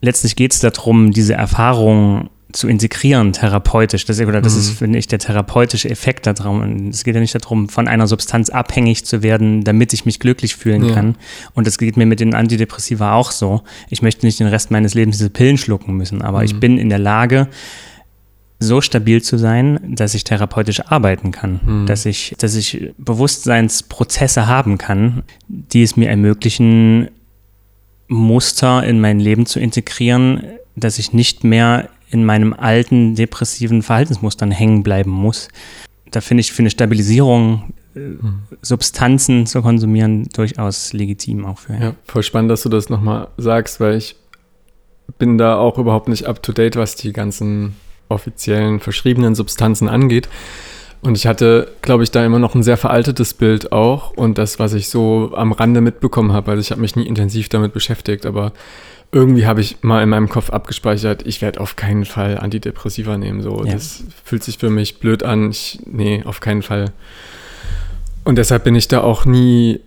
[SPEAKER 2] Letztlich geht es darum, diese Erfahrung zu integrieren, therapeutisch. Das, oder das mhm. ist, finde ich, der therapeutische Effekt darum. Es geht ja nicht darum, von einer Substanz abhängig zu werden, damit ich mich glücklich fühlen ja. kann. Und das geht mir mit den Antidepressiva auch so. Ich möchte nicht den Rest meines Lebens diese Pillen schlucken müssen, aber mhm. ich bin in der Lage, so stabil zu sein, dass ich therapeutisch arbeiten kann, mhm. dass ich, dass ich Bewusstseinsprozesse haben kann, die es mir ermöglichen, Muster in mein Leben zu integrieren, dass ich nicht mehr in meinem alten depressiven Verhaltensmustern hängen bleiben muss. Da finde ich für eine Stabilisierung mhm. Substanzen zu konsumieren durchaus legitim auch für.
[SPEAKER 1] Ja, voll spannend, dass du das nochmal sagst, weil ich bin da auch überhaupt nicht up to date, was die ganzen offiziellen verschriebenen Substanzen angeht. Und ich hatte, glaube ich, da immer noch ein sehr veraltetes Bild auch und das, was ich so am Rande mitbekommen habe. Also ich habe mich nie intensiv damit beschäftigt, aber irgendwie habe ich mal in meinem Kopf abgespeichert, ich werde auf keinen Fall Antidepressiva nehmen. So, ja. das fühlt sich für mich blöd an. Ich, nee, auf keinen Fall. Und deshalb bin ich da auch nie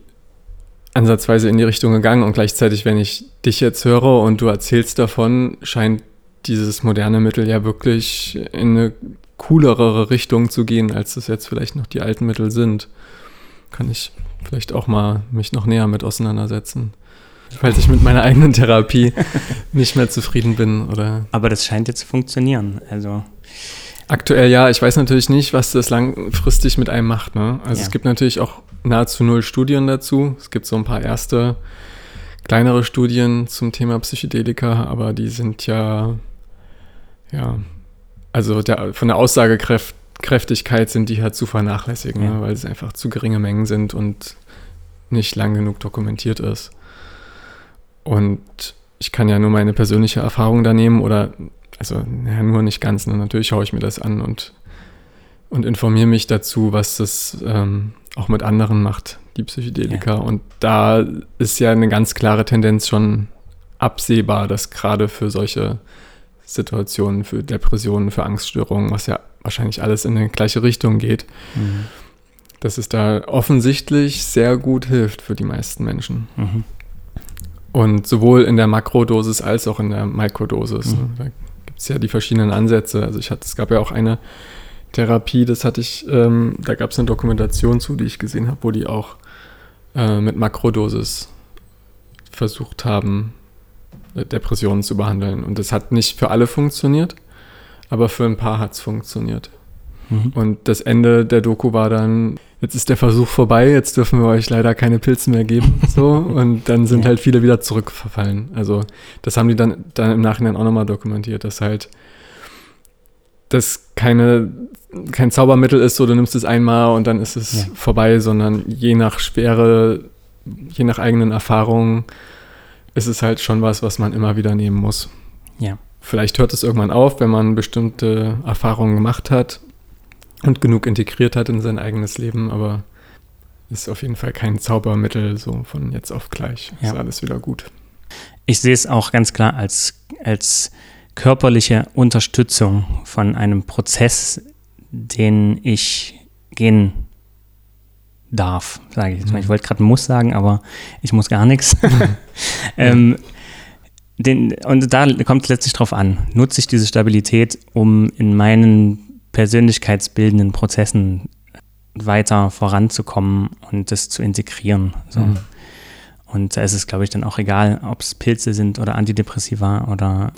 [SPEAKER 1] ansatzweise in die Richtung gegangen. Und gleichzeitig, wenn ich dich jetzt höre und du erzählst davon, scheint dieses moderne Mittel ja wirklich in eine coolere Richtung zu gehen, als es jetzt vielleicht noch die alten Mittel sind. Kann ich vielleicht auch mal mich noch näher mit auseinandersetzen falls ich mit meiner eigenen Therapie nicht mehr zufrieden bin oder.
[SPEAKER 2] Aber das scheint jetzt zu funktionieren. Also
[SPEAKER 1] aktuell ja. Ich weiß natürlich nicht, was das langfristig mit einem macht. Ne? Also ja. es gibt natürlich auch nahezu null Studien dazu. Es gibt so ein paar erste kleinere Studien zum Thema Psychedelika, aber die sind ja ja also der, von der Aussagekräftigkeit sind die halt zu vernachlässigen, ja. ne? weil es einfach zu geringe Mengen sind und nicht lang genug dokumentiert ist. Und ich kann ja nur meine persönliche Erfahrung da nehmen oder, also ja, nur nicht ganz. Ne? Natürlich schaue ich mir das an und, und informiere mich dazu, was das ähm, auch mit anderen macht, die Psychedelika. Ja. Und da ist ja eine ganz klare Tendenz schon absehbar, dass gerade für solche Situationen, für Depressionen, für Angststörungen, was ja wahrscheinlich alles in die gleiche Richtung geht, mhm. dass es da offensichtlich sehr gut hilft für die meisten Menschen. Mhm. Und sowohl in der Makrodosis als auch in der Mikrodosis. Mhm. Da gibt es ja die verschiedenen Ansätze. Also ich hatte, es gab ja auch eine Therapie, das hatte ich, ähm, da gab es eine Dokumentation zu, die ich gesehen habe, wo die auch äh, mit Makrodosis versucht haben, Depressionen zu behandeln. Und das hat nicht für alle funktioniert, aber für ein paar hat es funktioniert. Mhm. Und das Ende der Doku war dann, jetzt ist der Versuch vorbei, jetzt dürfen wir euch leider keine Pilze mehr geben. So, und dann sind halt viele wieder zurückverfallen. Also, das haben die dann, dann im Nachhinein auch nochmal dokumentiert, dass halt das keine, kein Zaubermittel ist, so du nimmst es einmal und dann ist es ja. vorbei, sondern je nach Schwere, je nach eigenen Erfahrungen ist es halt schon was, was man immer wieder nehmen muss.
[SPEAKER 2] Ja.
[SPEAKER 1] Vielleicht hört es irgendwann auf, wenn man bestimmte Erfahrungen gemacht hat und genug integriert hat in sein eigenes Leben, aber ist auf jeden Fall kein Zaubermittel so von jetzt auf gleich. Ja. Ist alles wieder gut.
[SPEAKER 2] Ich sehe es auch ganz klar als, als körperliche Unterstützung von einem Prozess, den ich gehen darf, sage ich jetzt mal. Ich wollte gerade muss sagen, aber ich muss gar nichts. ähm, den, und da kommt es letztlich drauf an. Nutze ich diese Stabilität, um in meinen persönlichkeitsbildenden Prozessen weiter voranzukommen und das zu integrieren. So. Mhm. Und da ist es, glaube ich, dann auch egal, ob es Pilze sind oder Antidepressiva oder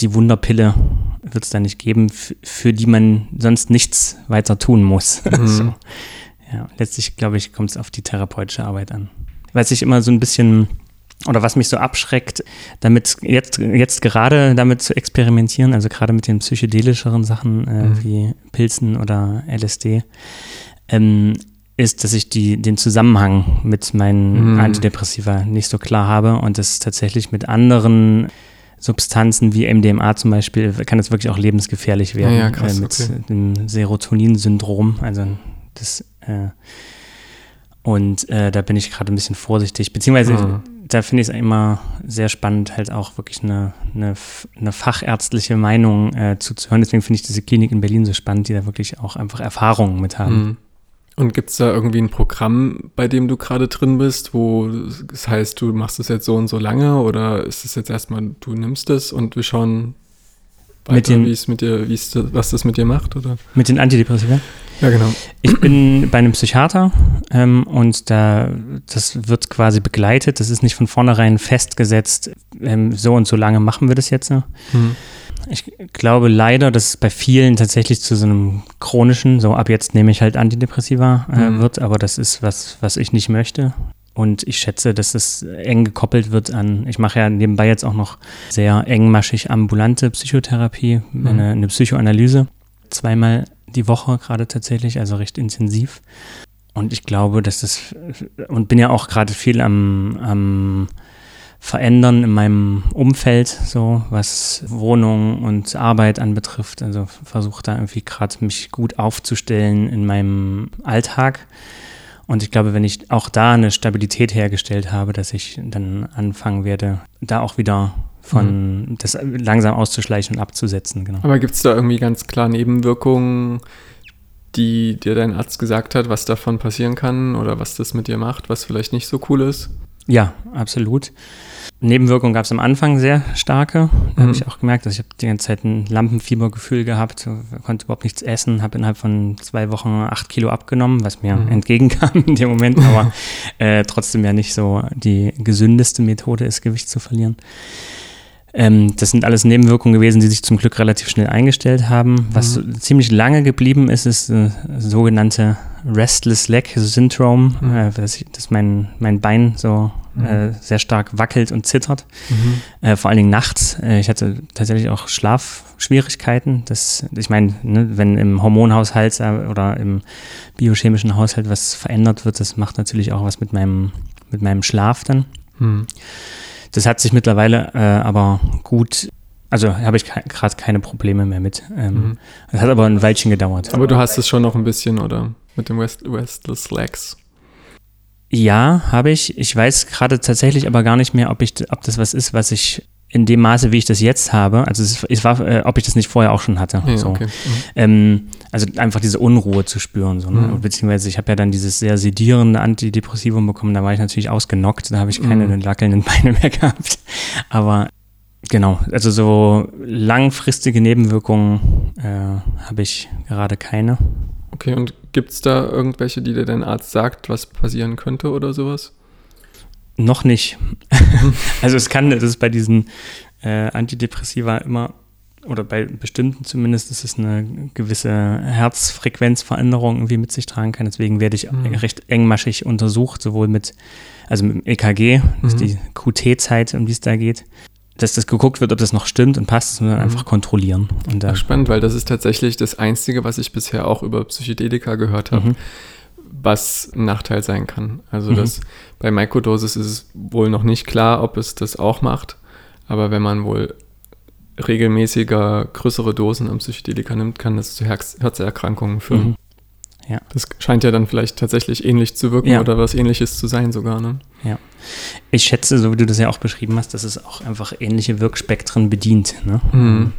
[SPEAKER 2] die Wunderpille wird es da nicht geben, für die man sonst nichts weiter tun muss. Mhm. so. Ja, letztlich, glaube ich, kommt es auf die therapeutische Arbeit an. Was ich immer so ein bisschen oder was mich so abschreckt, damit jetzt, jetzt gerade damit zu experimentieren, also gerade mit den psychedelischeren Sachen äh, mhm. wie Pilzen oder LSD, ähm, ist, dass ich die, den Zusammenhang mit meinen mhm. Antidepressiva nicht so klar habe und das tatsächlich mit anderen Substanzen wie MDMA zum Beispiel kann es wirklich auch lebensgefährlich werden. Ja, ja, krass, äh, mit okay. dem Serotonin-Syndrom, also das äh, Und äh, da bin ich gerade ein bisschen vorsichtig, beziehungsweise mhm. da finde ich es immer sehr spannend, halt auch wirklich eine, eine, eine fachärztliche Meinung äh, zuzuhören. Deswegen finde ich diese Klinik in Berlin so spannend, die da wirklich auch einfach Erfahrungen mit haben. Mhm.
[SPEAKER 1] Und gibt es da irgendwie ein Programm, bei dem du gerade drin bist, wo es das heißt, du machst es jetzt so und so lange oder ist es jetzt erstmal, du nimmst es und wir schauen weiter, wie es mit dir, wie es, was das mit dir macht? Oder?
[SPEAKER 2] Mit den Antidepressiva?
[SPEAKER 1] Ja, genau.
[SPEAKER 2] Ich bin bei einem Psychiater ähm, und da, das wird quasi begleitet. Das ist nicht von vornherein festgesetzt, ähm, so und so lange machen wir das jetzt. Mhm. Ich glaube leider, dass es bei vielen tatsächlich zu so einem chronischen, so ab jetzt nehme ich halt Antidepressiva äh, mhm. wird, aber das ist was, was ich nicht möchte. Und ich schätze, dass es eng gekoppelt wird an, ich mache ja nebenbei jetzt auch noch sehr engmaschig ambulante Psychotherapie, mhm. eine, eine Psychoanalyse, zweimal die Woche gerade tatsächlich, also recht intensiv. Und ich glaube, dass das, und bin ja auch gerade viel am, am verändern in meinem Umfeld, so was Wohnung und Arbeit anbetrifft. Also versuche da irgendwie gerade mich gut aufzustellen in meinem Alltag. Und ich glaube, wenn ich auch da eine Stabilität hergestellt habe, dass ich dann anfangen werde, da auch wieder von mhm. das langsam auszuschleichen und abzusetzen. Genau.
[SPEAKER 1] Aber gibt es da irgendwie ganz klar Nebenwirkungen, die dir dein Arzt gesagt hat, was davon passieren kann oder was das mit dir macht, was vielleicht nicht so cool ist?
[SPEAKER 2] Ja, absolut. Nebenwirkungen gab es am Anfang sehr starke. Da mhm. habe ich auch gemerkt, dass ich habe die ganze Zeit ein Lampenfiebergefühl gehabt, konnte überhaupt nichts essen, habe innerhalb von zwei Wochen acht Kilo abgenommen, was mir mhm. entgegenkam in dem Moment, aber äh, trotzdem ja nicht so die gesündeste Methode ist, Gewicht zu verlieren. Ähm, das sind alles Nebenwirkungen gewesen, die sich zum Glück relativ schnell eingestellt haben. Was mhm. ziemlich lange geblieben ist, ist äh, sogenannte Restless Leg Syndrome, mhm. äh, dass, dass, mein, mein Bein so mhm. äh, sehr stark wackelt und zittert. Mhm. Äh, vor allen Dingen nachts. Äh, ich hatte tatsächlich auch Schlafschwierigkeiten. Das, ich meine, ne, wenn im Hormonhaushalt äh, oder im biochemischen Haushalt was verändert wird, das macht natürlich auch was mit meinem, mit meinem Schlaf dann. Das hat sich mittlerweile äh, aber gut also habe ich gerade keine Probleme mehr mit. Ähm, mhm. Das hat aber ein Weilchen gedauert.
[SPEAKER 1] Aber du hast es schon noch ein bisschen, oder? Mit dem West Restless Legs.
[SPEAKER 2] Ja, habe ich. Ich weiß gerade tatsächlich aber gar nicht mehr, ob, ich, ob das was ist, was ich in dem Maße, wie ich das jetzt habe, also es, es war, äh, ob ich das nicht vorher auch schon hatte. Ja, so. okay. mhm. ähm, also einfach diese Unruhe zu spüren. So, ne? mhm. Beziehungsweise ich habe ja dann dieses sehr sedierende Antidepressivum bekommen, da war ich natürlich ausgenockt, da habe ich keine mhm. lackelnden Beine mehr gehabt. Aber genau, also so langfristige Nebenwirkungen äh, habe ich gerade keine.
[SPEAKER 1] Okay, und gibt es da irgendwelche, die dir dein Arzt sagt, was passieren könnte oder sowas?
[SPEAKER 2] Noch nicht. also es kann, das ist bei diesen äh, Antidepressiva immer, oder bei bestimmten zumindest, dass es eine gewisse Herzfrequenzveränderung irgendwie mit sich tragen kann. Deswegen werde ich mhm. recht engmaschig untersucht, sowohl mit, also mit dem EKG, das ist mhm. die QT-Zeit, um die es da geht, dass das geguckt wird, ob das noch stimmt und passt, das muss man mhm. einfach kontrollieren.
[SPEAKER 1] Und Ach, spannend, weil das ist tatsächlich das Einzige, was ich bisher auch über Psychedelika gehört habe. Mhm was ein Nachteil sein kann. Also mhm. das, bei Mikrodosis ist es wohl noch nicht klar, ob es das auch macht, aber wenn man wohl regelmäßiger größere Dosen am Psychedelika nimmt, kann das zu Herzerkrankungen führen. Mhm. Ja. Das scheint ja dann vielleicht tatsächlich ähnlich zu wirken ja. oder was ähnliches zu sein sogar. Ne?
[SPEAKER 2] Ja. Ich schätze, so wie du das ja auch beschrieben hast, dass es auch einfach ähnliche Wirkspektren bedient. Ne? Mhm.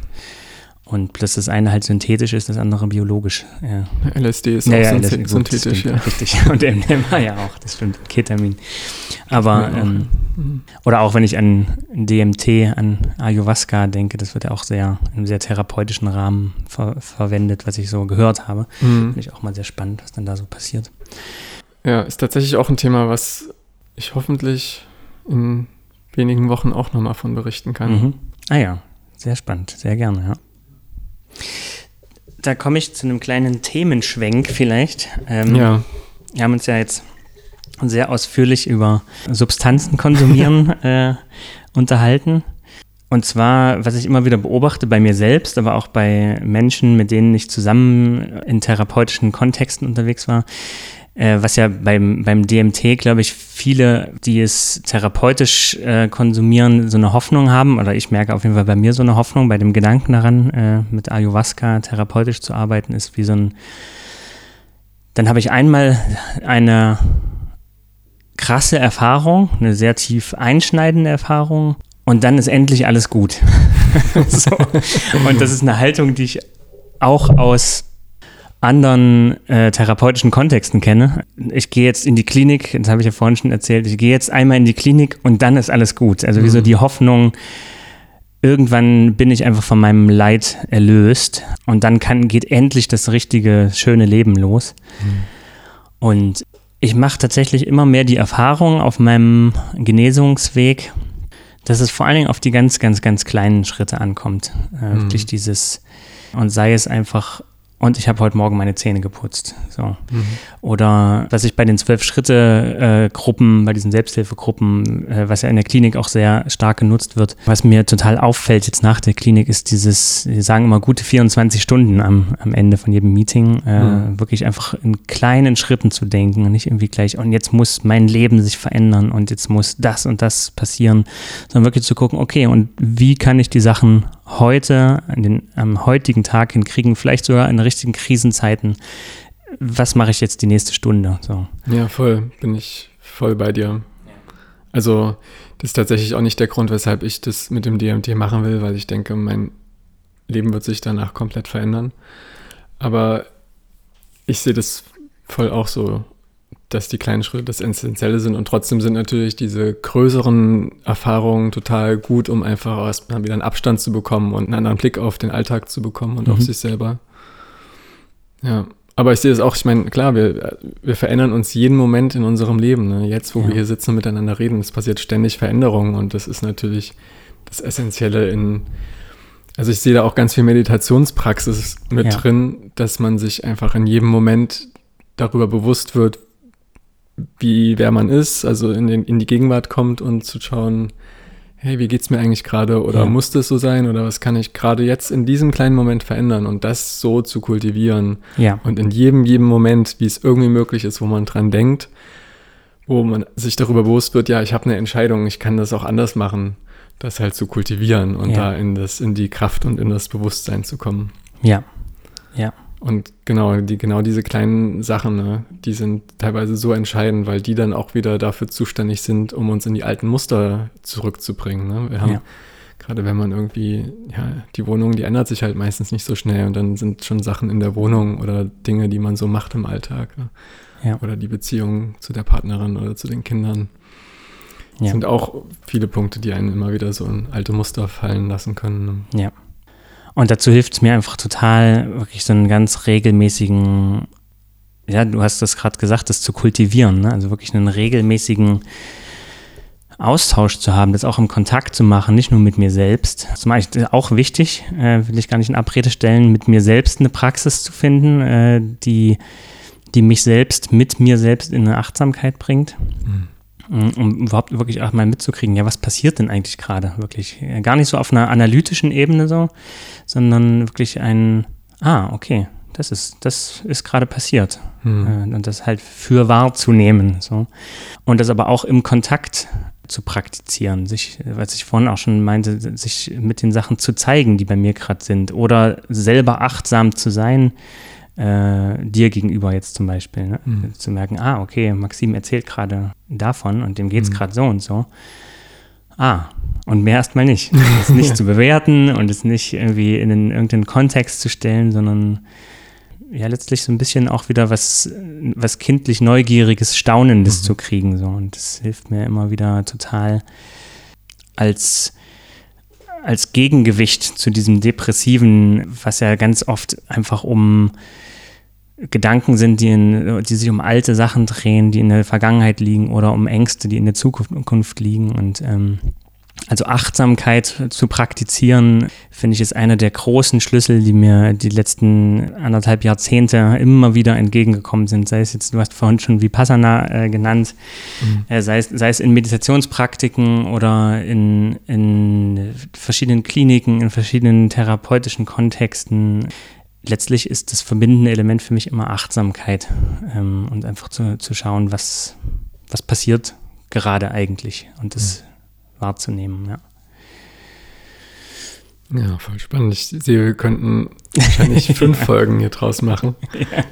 [SPEAKER 2] Und dass das eine halt synthetisch ist, das andere biologisch. Ja.
[SPEAKER 1] LSD ist ja, auch ja, LSD, synthetisch,
[SPEAKER 2] stimmt, ja. Richtig. Und MDMA ja auch, das stimmt, Ketamin. Aber, ähm, mhm. oder auch wenn ich an DMT, an Ayahuasca denke, das wird ja auch sehr, in einem sehr therapeutischen Rahmen ver verwendet, was ich so gehört habe. Mhm. Finde ich auch mal sehr spannend, was dann da so passiert.
[SPEAKER 1] Ja, ist tatsächlich auch ein Thema, was ich hoffentlich in wenigen Wochen auch nochmal von berichten kann.
[SPEAKER 2] Mhm. Ah ja, sehr spannend, sehr gerne, ja. Da komme ich zu einem kleinen Themenschwenk vielleicht. Ähm, ja. Wir haben uns ja jetzt sehr ausführlich über Substanzen konsumieren äh, unterhalten. Und zwar, was ich immer wieder beobachte bei mir selbst, aber auch bei Menschen, mit denen ich zusammen in therapeutischen Kontexten unterwegs war, äh, was ja beim, beim DMT, glaube ich, viele, die es therapeutisch äh, konsumieren, so eine Hoffnung haben, oder ich merke auf jeden Fall bei mir so eine Hoffnung, bei dem Gedanken daran, äh, mit Ayahuasca therapeutisch zu arbeiten, ist wie so ein, dann habe ich einmal eine krasse Erfahrung, eine sehr tief einschneidende Erfahrung und dann ist endlich alles gut. so. Und das ist eine Haltung, die ich auch aus anderen äh, therapeutischen Kontexten kenne. Ich gehe jetzt in die Klinik, das habe ich ja vorhin schon erzählt, ich gehe jetzt einmal in die Klinik und dann ist alles gut. Also mhm. wie so die Hoffnung, irgendwann bin ich einfach von meinem Leid erlöst und dann kann, geht endlich das richtige, schöne Leben los. Mhm. Und ich mache tatsächlich immer mehr die Erfahrung auf meinem Genesungsweg, dass es vor allen Dingen auf die ganz, ganz, ganz kleinen Schritte ankommt. Äh, mhm. Wirklich dieses, und sei es einfach und ich habe heute Morgen meine Zähne geputzt. So. Mhm. Oder was ich bei den Zwölf-Schritte-Gruppen, bei diesen Selbsthilfegruppen, äh, was ja in der Klinik auch sehr stark genutzt wird, was mir total auffällt jetzt nach der Klinik, ist dieses, wir sagen immer gute 24 Stunden am, am Ende von jedem Meeting, äh, mhm. wirklich einfach in kleinen Schritten zu denken und nicht irgendwie gleich, und jetzt muss mein Leben sich verändern und jetzt muss das und das passieren, sondern wirklich zu gucken, okay, und wie kann ich die Sachen heute, an den, am heutigen Tag hinkriegen, vielleicht sogar in richtigen Krisenzeiten, was mache ich jetzt die nächste Stunde? So.
[SPEAKER 1] Ja, voll, bin ich voll bei dir. Also, das ist tatsächlich auch nicht der Grund, weshalb ich das mit dem DMT machen will, weil ich denke, mein Leben wird sich danach komplett verändern. Aber ich sehe das voll auch so dass die kleinen Schritte das Essentielle sind und trotzdem sind natürlich diese größeren Erfahrungen total gut, um einfach erstmal wieder einen Abstand zu bekommen und einen anderen Blick auf den Alltag zu bekommen und mhm. auf sich selber. Ja, aber ich sehe es auch, ich meine, klar, wir, wir verändern uns jeden Moment in unserem Leben. Ne? Jetzt, wo ja. wir hier sitzen und miteinander reden, es passiert ständig Veränderungen und das ist natürlich das Essentielle in, also ich sehe da auch ganz viel Meditationspraxis mit ja. drin, dass man sich einfach in jedem Moment darüber bewusst wird, wie wer man ist, also in, den, in die Gegenwart kommt und zu schauen, hey, wie geht's mir eigentlich gerade oder ja. muss das so sein oder was kann ich gerade jetzt in diesem kleinen Moment verändern und das so zu kultivieren
[SPEAKER 2] ja.
[SPEAKER 1] und in jedem, jedem Moment, wie es irgendwie möglich ist, wo man dran denkt, wo man sich darüber bewusst wird, ja, ich habe eine Entscheidung, ich kann das auch anders machen, das halt zu kultivieren und ja. da in das, in die Kraft und in das Bewusstsein zu kommen.
[SPEAKER 2] Ja, ja.
[SPEAKER 1] Und genau, die, genau diese kleinen Sachen, ne, die sind teilweise so entscheidend, weil die dann auch wieder dafür zuständig sind, um uns in die alten Muster zurückzubringen. Ne? Wir haben, ja. gerade wenn man irgendwie, ja, die Wohnung, die ändert sich halt meistens nicht so schnell und dann sind schon Sachen in der Wohnung oder Dinge, die man so macht im Alltag. Ne? Ja. Oder die Beziehung zu der Partnerin oder zu den Kindern. Ja. sind auch viele Punkte, die einen immer wieder so in alte Muster fallen lassen können. Ne?
[SPEAKER 2] Ja. Und dazu hilft es mir einfach total, wirklich so einen ganz regelmäßigen, ja, du hast das gerade gesagt, das zu kultivieren, ne? also wirklich einen regelmäßigen Austausch zu haben, das auch im Kontakt zu machen, nicht nur mit mir selbst. Das ist auch wichtig, äh, will ich gar nicht in Abrede stellen, mit mir selbst eine Praxis zu finden, äh, die, die mich selbst mit mir selbst in eine Achtsamkeit bringt. Mhm. Mm, um überhaupt wirklich auch mal mitzukriegen, ja, was passiert denn eigentlich gerade wirklich? Gar nicht so auf einer analytischen Ebene so, sondern wirklich ein, ah, okay, das ist, das ist gerade passiert. Hm. Und das halt für wahrzunehmen. So. Und das aber auch im Kontakt zu praktizieren, sich, was ich vorhin auch schon meinte, sich mit den Sachen zu zeigen, die bei mir gerade sind, oder selber achtsam zu sein, äh, dir gegenüber jetzt zum Beispiel. Ne? Mhm. Zu merken, ah, okay, Maxim erzählt gerade davon und dem geht es mhm. gerade so und so. Ah, und mehr erstmal nicht. Es nicht zu bewerten und es nicht irgendwie in den, irgendeinen Kontext zu stellen, sondern ja, letztlich so ein bisschen auch wieder was, was kindlich Neugieriges, Staunendes mhm. zu kriegen. So. Und das hilft mir immer wieder total als als Gegengewicht zu diesem Depressiven, was ja ganz oft einfach um Gedanken sind, die, in, die sich um alte Sachen drehen, die in der Vergangenheit liegen oder um Ängste, die in der Zukunft liegen. Und ähm, also Achtsamkeit zu praktizieren, finde ich, ist einer der großen Schlüssel, die mir die letzten anderthalb Jahrzehnte immer wieder entgegengekommen sind. Sei es jetzt, du hast vorhin schon Vipassana äh, genannt, mhm. äh, sei, es, sei es in Meditationspraktiken oder in, in verschiedenen Kliniken, in verschiedenen therapeutischen Kontexten letztlich ist das verbindende Element für mich immer Achtsamkeit ähm, und einfach zu, zu schauen, was, was passiert gerade eigentlich und das mhm. Wahrzunehmen, ja.
[SPEAKER 1] Ja, voll spannend. Ich sehe, wir könnten wahrscheinlich fünf Folgen hier draus machen. Ja.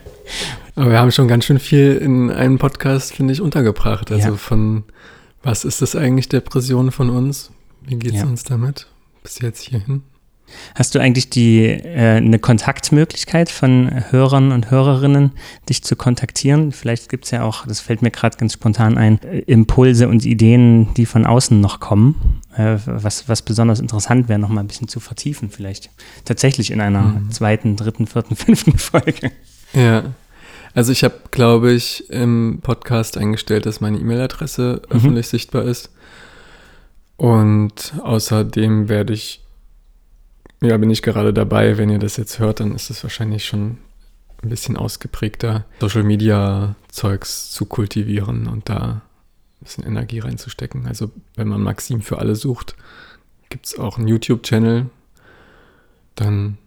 [SPEAKER 3] Aber wir haben schon ganz schön viel in einem Podcast, finde ich, untergebracht. Also
[SPEAKER 2] Ja.
[SPEAKER 3] von, was ist das eigentlich, Depression von uns? Wie geht es uns damit? Bis jetzt hierhin?
[SPEAKER 2] Hast du eigentlich die äh, eine Kontaktmöglichkeit von Hörern und Hörerinnen, dich zu kontaktieren? Vielleicht gibt es ja auch, das fällt mir gerade ganz spontan ein, äh, Impulse und Ideen, die von außen noch kommen, äh, was, was besonders interessant wäre, noch mal ein bisschen zu vertiefen, vielleicht tatsächlich in einer
[SPEAKER 3] Mhm.
[SPEAKER 2] zweiten, dritten, vierten, fünften Folge.
[SPEAKER 3] Ja. Also ich habe, glaube ich, im Podcast eingestellt, dass meine E-Mail-Adresse
[SPEAKER 2] Mhm.
[SPEAKER 3] öffentlich sichtbar ist. Und außerdem werde ich, ja, bin ich gerade dabei, wenn ihr das jetzt hört, dann ist es wahrscheinlich schon ein bisschen ausgeprägter, Social Media Zeugs zu kultivieren und da ein bisschen Energie reinzustecken. Also wenn man Maxim für alle sucht, gibt es auch einen YouTube-Channel. Dann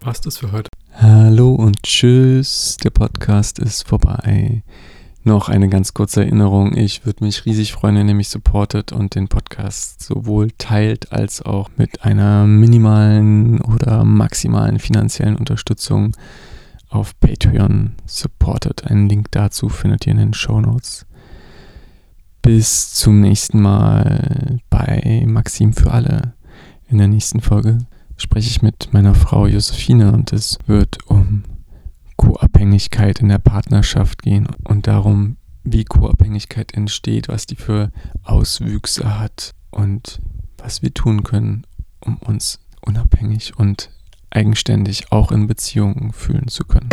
[SPEAKER 3] war's das für heute.
[SPEAKER 1] Hallo und tschüss, der Podcast ist vorbei. Noch eine ganz kurze Erinnerung, ich würde mich riesig freuen, wenn ihr mich supportet und den Podcast sowohl teilt als auch mit einer minimalen oder maximalen finanziellen Unterstützung auf Patreon supportet. Einen Link dazu findet ihr in den Show Notes. Bis zum nächsten Mal bei Maxim für alle. In der nächsten Folge spreche ich mit meiner Frau Josephine und es wird um Co-Abhängigkeit in der Partnerschaft gehen und darum, wie Co-Abhängigkeit entsteht, was die für Auswüchse hat und was wir tun können, um uns unabhängig und eigenständig auch in Beziehungen fühlen zu können.